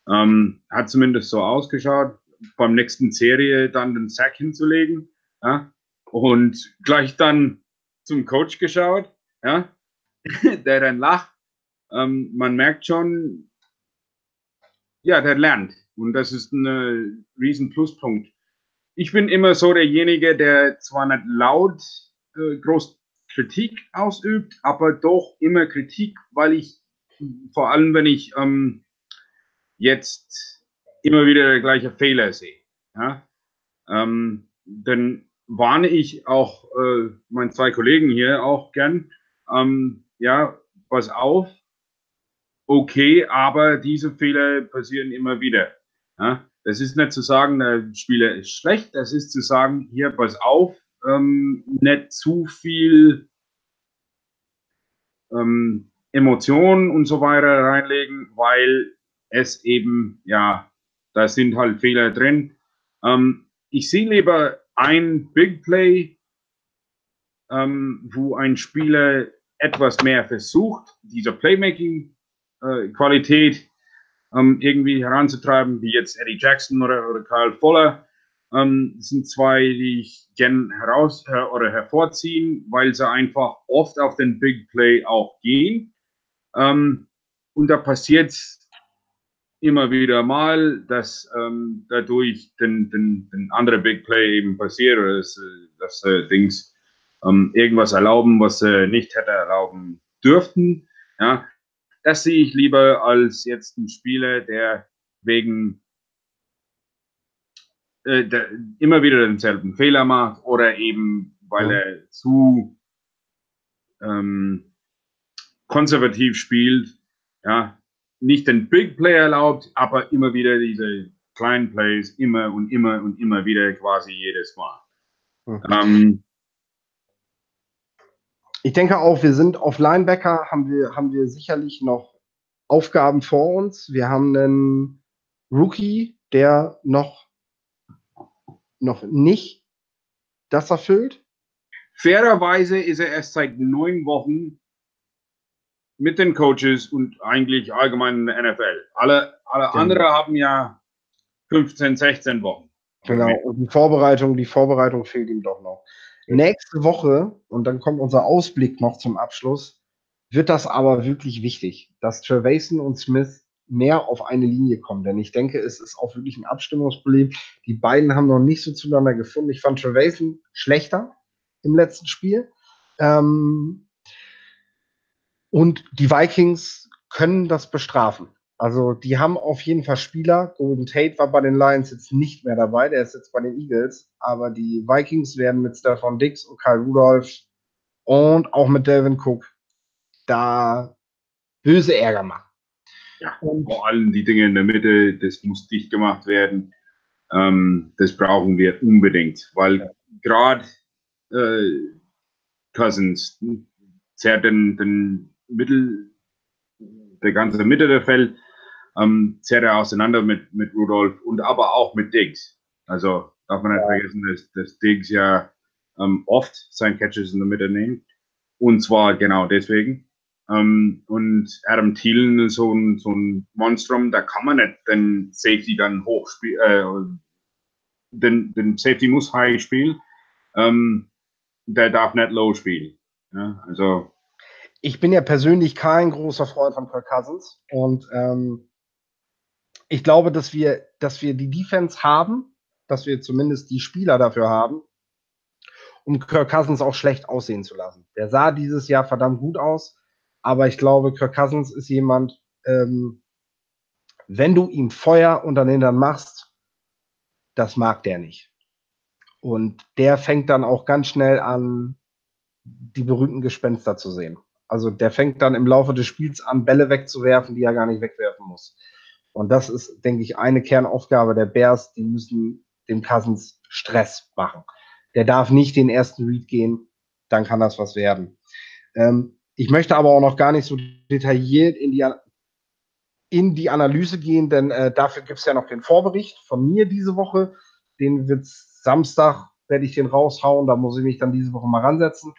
Ähm, hat zumindest so ausgeschaut, beim nächsten Serie dann den Sack hinzulegen. Ja? Und gleich dann zum Coach geschaut, ja? (laughs) der dann lacht. Ähm, man merkt schon, ja, der lernt. Und das ist ein riesen Pluspunkt. Ich bin immer so derjenige, der zwar nicht laut äh, groß Kritik ausübt, aber doch immer Kritik, weil ich vor allem, wenn ich ähm, jetzt immer wieder der gleiche Fehler sehe, ja, ähm, dann warne ich auch äh, meinen zwei Kollegen hier auch gern, ähm, ja, pass auf, okay, aber diese Fehler passieren immer wieder. Ja. Das ist nicht zu sagen, der Spieler ist schlecht, das ist zu sagen, hier, pass auf, ähm, nicht zu viel ähm, Emotionen und so weiter reinlegen, weil es eben, ja, da sind halt Fehler drin. Ähm, ich sehe lieber ein Big Play, ähm, wo ein Spieler etwas mehr versucht, diese Playmaking-Qualität äh, ähm, irgendwie heranzutreiben, wie jetzt Eddie Jackson oder, oder Kyle Fuller ähm, sind zwei, die ich gern heraus her oder hervorziehen, weil sie einfach oft auf den Big Play auch gehen. Ähm, und da passiert immer wieder mal, dass ähm, dadurch den, den, den andere Big Play eben passiert oder dass, dass äh, Dings ähm, irgendwas erlauben, was sie nicht hätte erlauben dürften. Ja, das sehe ich lieber als jetzt ein Spieler, der wegen äh, der immer wieder denselben Fehler macht oder eben weil ja. er zu ähm, konservativ spielt, ja, nicht den Big Play erlaubt, aber immer wieder diese kleinen Plays, immer und immer und immer wieder quasi jedes Mal. Okay. Ähm, ich denke auch, wir sind auf Linebacker, haben wir, haben wir sicherlich noch Aufgaben vor uns. Wir haben einen Rookie, der noch, noch nicht das erfüllt. Fairerweise ist er erst seit neun Wochen mit den Coaches und eigentlich allgemein in der NFL. Alle, alle genau. andere haben ja 15, 16 Wochen. Genau, und die Vorbereitung, die Vorbereitung fehlt ihm doch noch. Nächste Woche, und dann kommt unser Ausblick noch zum Abschluss, wird das aber wirklich wichtig, dass Trevason und Smith mehr auf eine Linie kommen. Denn ich denke, es ist auch wirklich ein Abstimmungsproblem. Die beiden haben noch nicht so zueinander gefunden. Ich fand Trevason schlechter im letzten Spiel. Ähm, und die Vikings können das bestrafen. Also die haben auf jeden Fall Spieler. Golden Tate war bei den Lions jetzt nicht mehr dabei, der ist jetzt bei den Eagles. Aber die Vikings werden mit Stefan Dix und Kyle Rudolph und auch mit Delvin Cook da böse Ärger machen. Ja, und vor allem die Dinge in der Mitte, das muss dicht gemacht werden. Ähm, das brauchen wir unbedingt, weil ja. gerade äh, Cousins zerrt den, den Mittel, der ganze Mitte der Feld ähm, zerrt er auseinander mit, mit Rudolf und aber auch mit Diggs. Also darf man nicht vergessen, dass, dass Diggs ja ähm, oft sein Catches in der Mitte nimmt. Und zwar genau deswegen. Ähm, und Adam Thielen ist so ein, so ein Monstrum, da kann man nicht den Safety dann hoch spielen. Äh, den, den Safety muss high spielen. Ähm, der darf nicht low spielen. Ja, also ich bin ja persönlich kein großer Freund von Kirk Cousins und ähm, ich glaube, dass wir, dass wir die Defense haben, dass wir zumindest die Spieler dafür haben, um Kirk Cousins auch schlecht aussehen zu lassen. Der sah dieses Jahr verdammt gut aus, aber ich glaube, Kirk Cousins ist jemand, ähm, wenn du ihm Feuer unter den Hintern machst, das mag der nicht. Und der fängt dann auch ganz schnell an, die berühmten Gespenster zu sehen. Also der fängt dann im Laufe des Spiels an, Bälle wegzuwerfen, die er gar nicht wegwerfen muss. Und das ist, denke ich, eine Kernaufgabe der Bears. Die müssen dem Cousins Stress machen. Der darf nicht den ersten Read gehen, dann kann das was werden. Ähm, ich möchte aber auch noch gar nicht so detailliert in die, in die Analyse gehen, denn äh, dafür gibt es ja noch den Vorbericht von mir diese Woche. Den wird Samstag, werde ich den raushauen, da muss ich mich dann diese Woche mal ransetzen.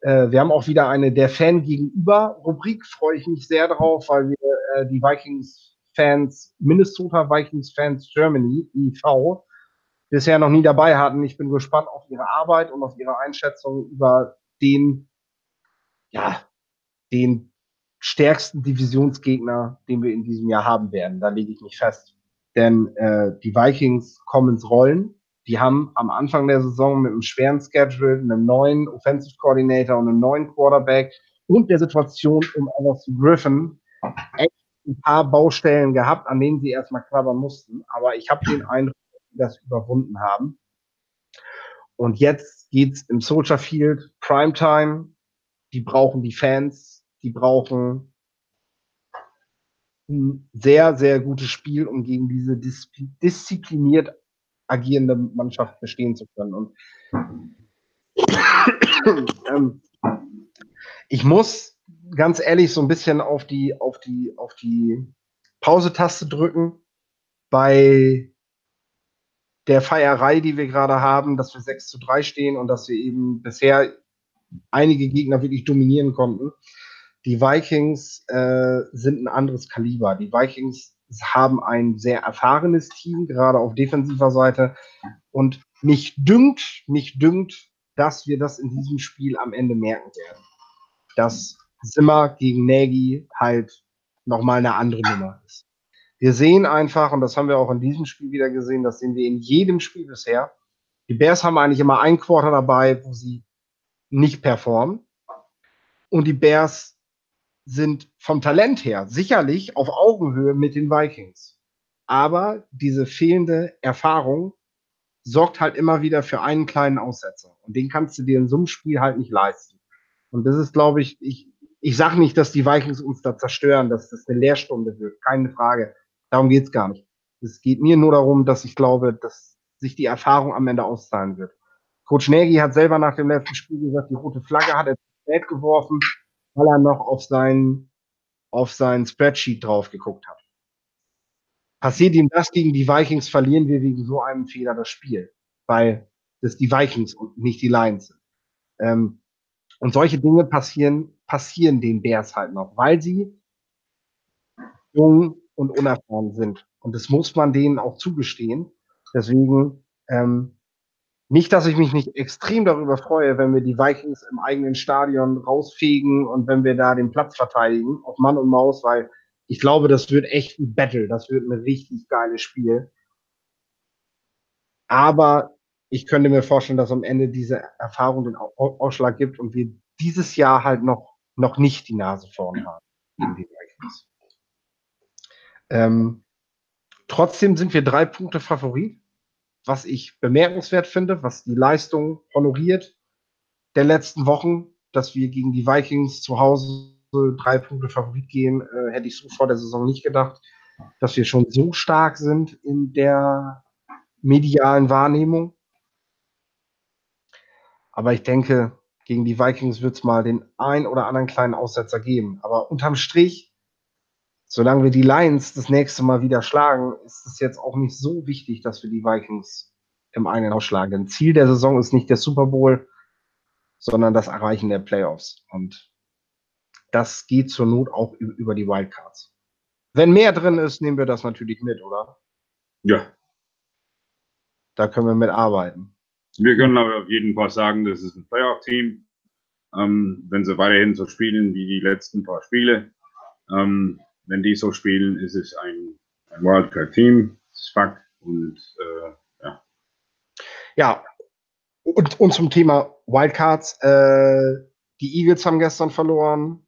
Äh, wir haben auch wieder eine Der Fan gegenüber Rubrik, freue ich mich sehr drauf, weil wir äh, die Vikings Fans, Minnesota Vikings Fans Germany, IV, bisher noch nie dabei hatten. Ich bin gespannt auf ihre Arbeit und auf ihre Einschätzung über den, ja, den stärksten Divisionsgegner, den wir in diesem Jahr haben werden. Da lege ich mich fest. Denn äh, die Vikings kommen ins Rollen. Die haben am Anfang der Saison mit einem schweren Schedule, einem neuen Offensive Coordinator und einem neuen Quarterback und der Situation um Alice Griffin echt ein paar Baustellen gehabt, an denen sie erstmal knabbern mussten. Aber ich habe den Eindruck, dass sie das überwunden haben. Und jetzt geht's im Soldier Field Primetime. Die brauchen die Fans, die brauchen ein sehr, sehr gutes Spiel, um gegen diese diszipliniert agierende Mannschaft bestehen zu können. Und ähm, ich muss ganz ehrlich so ein bisschen auf die, auf die, auf die Pause-Taste drücken bei der Feierei, die wir gerade haben, dass wir 6 zu 3 stehen und dass wir eben bisher einige Gegner wirklich dominieren konnten. Die Vikings äh, sind ein anderes Kaliber. Die Vikings haben ein sehr erfahrenes Team, gerade auf defensiver Seite. Und mich dünkt, mich dünkt, dass wir das in diesem Spiel am Ende merken werden. Dass Zimmer gegen Nagy halt nochmal eine andere Nummer ist. Wir sehen einfach, und das haben wir auch in diesem Spiel wieder gesehen, das sehen wir in jedem Spiel bisher. Die Bears haben eigentlich immer ein Quarter dabei, wo sie nicht performen. Und die Bears sind vom Talent her sicherlich auf Augenhöhe mit den Vikings. Aber diese fehlende Erfahrung sorgt halt immer wieder für einen kleinen Aussetzer. Und den kannst du dir in so einem Spiel halt nicht leisten. Und das ist, glaube ich, ich, ich sage nicht, dass die Vikings uns da zerstören, dass das eine Lehrstunde wird. Keine Frage. Darum geht's gar nicht. Es geht mir nur darum, dass ich glaube, dass sich die Erfahrung am Ende auszahlen wird. Coach Nagy hat selber nach dem letzten Spiel gesagt, die rote Flagge hat er spät geworfen, weil er noch auf sein, auf sein Spreadsheet drauf geguckt hat. Passiert ihm das gegen die Vikings, verlieren wir wegen so einem Fehler das Spiel, weil das die Vikings und nicht die Lions sind. Ähm, und solche Dinge passieren, passieren den Bears halt noch, weil sie jung und unerfahren sind. Und das muss man denen auch zugestehen. Deswegen, ähm, nicht, dass ich mich nicht extrem darüber freue, wenn wir die Vikings im eigenen Stadion rausfegen und wenn wir da den Platz verteidigen, auf Mann und Maus, weil ich glaube, das wird echt ein Battle. Das wird ein richtig geiles Spiel. Aber ich könnte mir vorstellen, dass am Ende diese Erfahrung den Ausschlag gibt und wir dieses Jahr halt noch, noch nicht die Nase vorn haben gegen die Vikings. Ähm, trotzdem sind wir drei Punkte Favorit, was ich bemerkenswert finde, was die Leistung honoriert der letzten Wochen, dass wir gegen die Vikings zu Hause drei Punkte Favorit gehen, äh, hätte ich so vor der Saison nicht gedacht, dass wir schon so stark sind in der medialen Wahrnehmung. Aber ich denke, gegen die Vikings wird es mal den ein oder anderen kleinen Aussetzer geben. Aber unterm Strich, solange wir die Lions das nächste Mal wieder schlagen, ist es jetzt auch nicht so wichtig, dass wir die Vikings im einen ausschlagen. Denn Ziel der Saison ist nicht der Super Bowl, sondern das Erreichen der Playoffs. Und das geht zur Not auch über die Wildcards. Wenn mehr drin ist, nehmen wir das natürlich mit, oder? Ja. Da können wir mitarbeiten. Wir können aber auf jeden Fall sagen, das ist ein Playoff-Team. Ähm, wenn sie weiterhin so spielen wie die letzten paar Spiele, ähm, wenn die so spielen, ist es ein, ein Wildcard-Team. Das ist Fakt. Und äh, ja. Ja, und, und zum Thema Wildcards. Äh, die Eagles haben gestern verloren.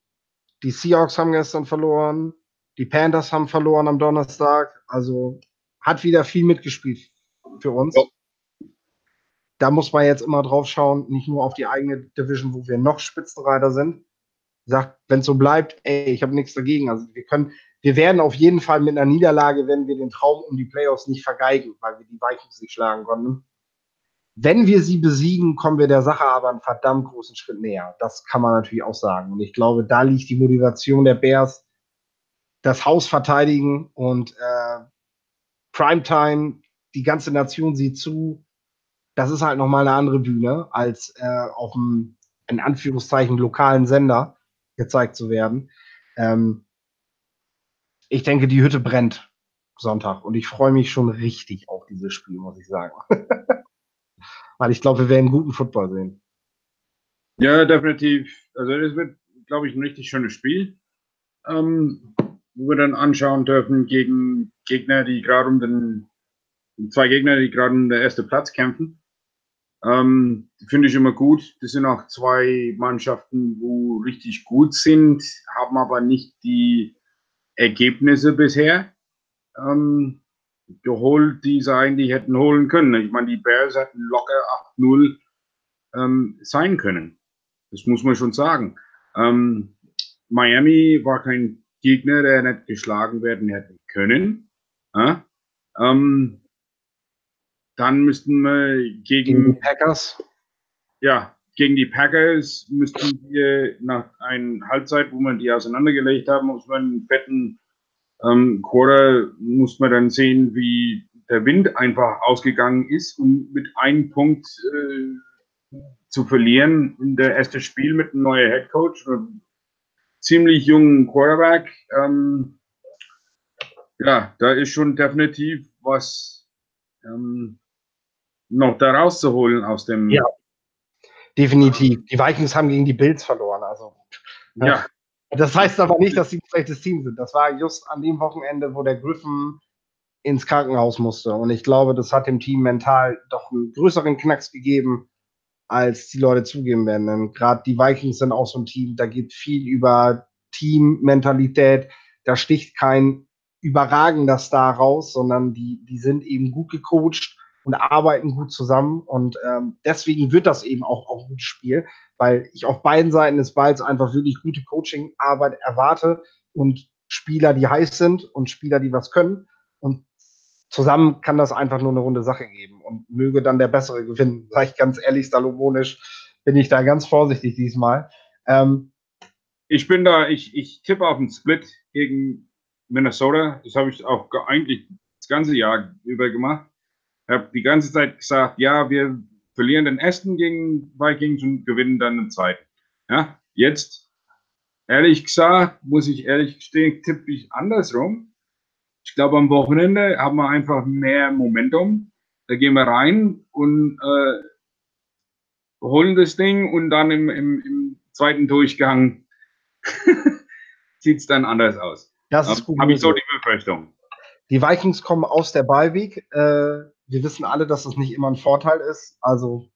Die Seahawks haben gestern verloren. Die Panthers haben verloren am Donnerstag. Also hat wieder viel mitgespielt für uns. Ja. Da muss man jetzt immer drauf schauen, nicht nur auf die eigene Division, wo wir noch Spitzenreiter sind. Sagt, wenn es so bleibt, ey, ich habe nichts dagegen. Also wir können, wir werden auf jeden Fall mit einer Niederlage, wenn wir den Traum um die Playoffs nicht vergeigen, weil wir die Vikings nicht schlagen konnten. Wenn wir sie besiegen, kommen wir der Sache aber einen verdammt großen Schritt näher. Das kann man natürlich auch sagen. Und ich glaube, da liegt die Motivation der Bears, das Haus verteidigen und äh, Primetime, die ganze Nation sieht zu. Das ist halt nochmal eine andere Bühne, als äh, auf einem, in Anführungszeichen, lokalen Sender gezeigt zu werden. Ähm, ich denke, die Hütte brennt Sonntag und ich freue mich schon richtig auf dieses Spiel, muss ich sagen. (laughs) Weil ich glaube, wir werden guten Football sehen. Ja, definitiv. Also es wird, glaube ich, ein richtig schönes Spiel, ähm, wo wir dann anschauen dürfen gegen Gegner, die gerade um den zwei Gegner, die gerade um den ersten Platz kämpfen. Ähm, Finde ich immer gut. Das sind auch zwei Mannschaften, wo richtig gut sind, haben aber nicht die Ergebnisse bisher. Ähm, geholt, die sie eigentlich hätten holen können. Ich meine, die Bears hätten locker 8-0 ähm, sein können. Das muss man schon sagen. Ähm, Miami war kein Gegner, der nicht geschlagen werden hätte können. Äh? Ähm, dann müssten wir gegen, gegen die Packers. Ja, gegen die Packers müssten wir nach einer Halbzeit, wo wir die auseinandergelegt haben, muss man einen fetten ähm, Quarter muss man dann sehen, wie der Wind einfach ausgegangen ist und mit einem Punkt äh, zu verlieren in der erste Spiel mit einem neuen Headcoach, einem ziemlich jungen Quarterback. Ähm, ja, da ist schon definitiv was ähm, noch da rauszuholen aus dem. Ja, definitiv. Die Vikings haben gegen die Bills verloren, also. Ja. Das heißt aber nicht, dass sie ein schlechtes Team sind. Das war just an dem Wochenende, wo der Griffin ins Krankenhaus musste. Und ich glaube, das hat dem Team mental doch einen größeren Knacks gegeben, als die Leute zugeben werden. Denn gerade die Vikings sind auch so ein Team, da geht viel über Teammentalität. Da sticht kein überragender Star raus, sondern die, die sind eben gut gecoacht und arbeiten gut zusammen. Und ähm, deswegen wird das eben auch, auch ein gutes Spiel, weil ich auf beiden Seiten des Balls einfach wirklich gute Coaching-Arbeit erwarte und Spieler, die heiß sind und Spieler, die was können. Und zusammen kann das einfach nur eine runde Sache geben und möge dann der Bessere gewinnen. (laughs) Sag ich ganz ehrlich, salomonisch bin ich da ganz vorsichtig diesmal. Ähm, ich bin da, ich, ich tippe auf einen Split gegen Minnesota. Das habe ich auch eigentlich das ganze Jahr über gemacht. Ich habe die ganze Zeit gesagt, ja, wir verlieren den ersten gegen Vikings und gewinnen dann den zweiten. Ja, jetzt, ehrlich gesagt, muss ich ehrlich gestehen, tippe ich andersrum. Ich glaube, am Wochenende haben wir einfach mehr Momentum. Da gehen wir rein und äh, holen das Ding und dann im, im, im zweiten Durchgang (laughs) sieht es dann anders aus. Das ist gut. Habe ich so die Befürchtung. Die Vikings kommen aus der Ballweek. Äh, wir wissen alle, dass das nicht immer ein Vorteil ist. Also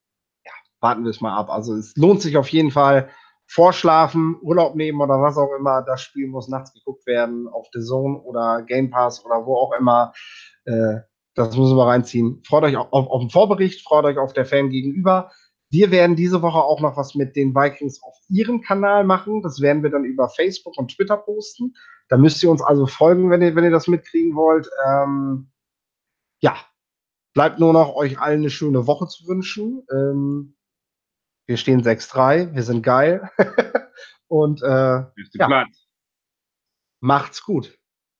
ja, warten wir es mal ab. Also es lohnt sich auf jeden Fall. Vorschlafen, Urlaub nehmen oder was auch immer. Das Spiel muss nachts geguckt werden auf The Zone oder Game Pass oder wo auch immer. Äh, das müssen wir reinziehen. Freut euch auf, auf, auf den Vorbericht, freut euch auf der Fan gegenüber. Wir werden diese Woche auch noch was mit den Vikings auf ihrem Kanal machen. Das werden wir dann über Facebook und Twitter posten. Da müsst ihr uns also folgen, wenn ihr, wenn ihr das mitkriegen wollt. Ähm, ja, bleibt nur noch euch allen eine schöne Woche zu wünschen. Ähm, wir stehen 6-3, wir sind geil. (laughs) und äh, ja, macht's gut.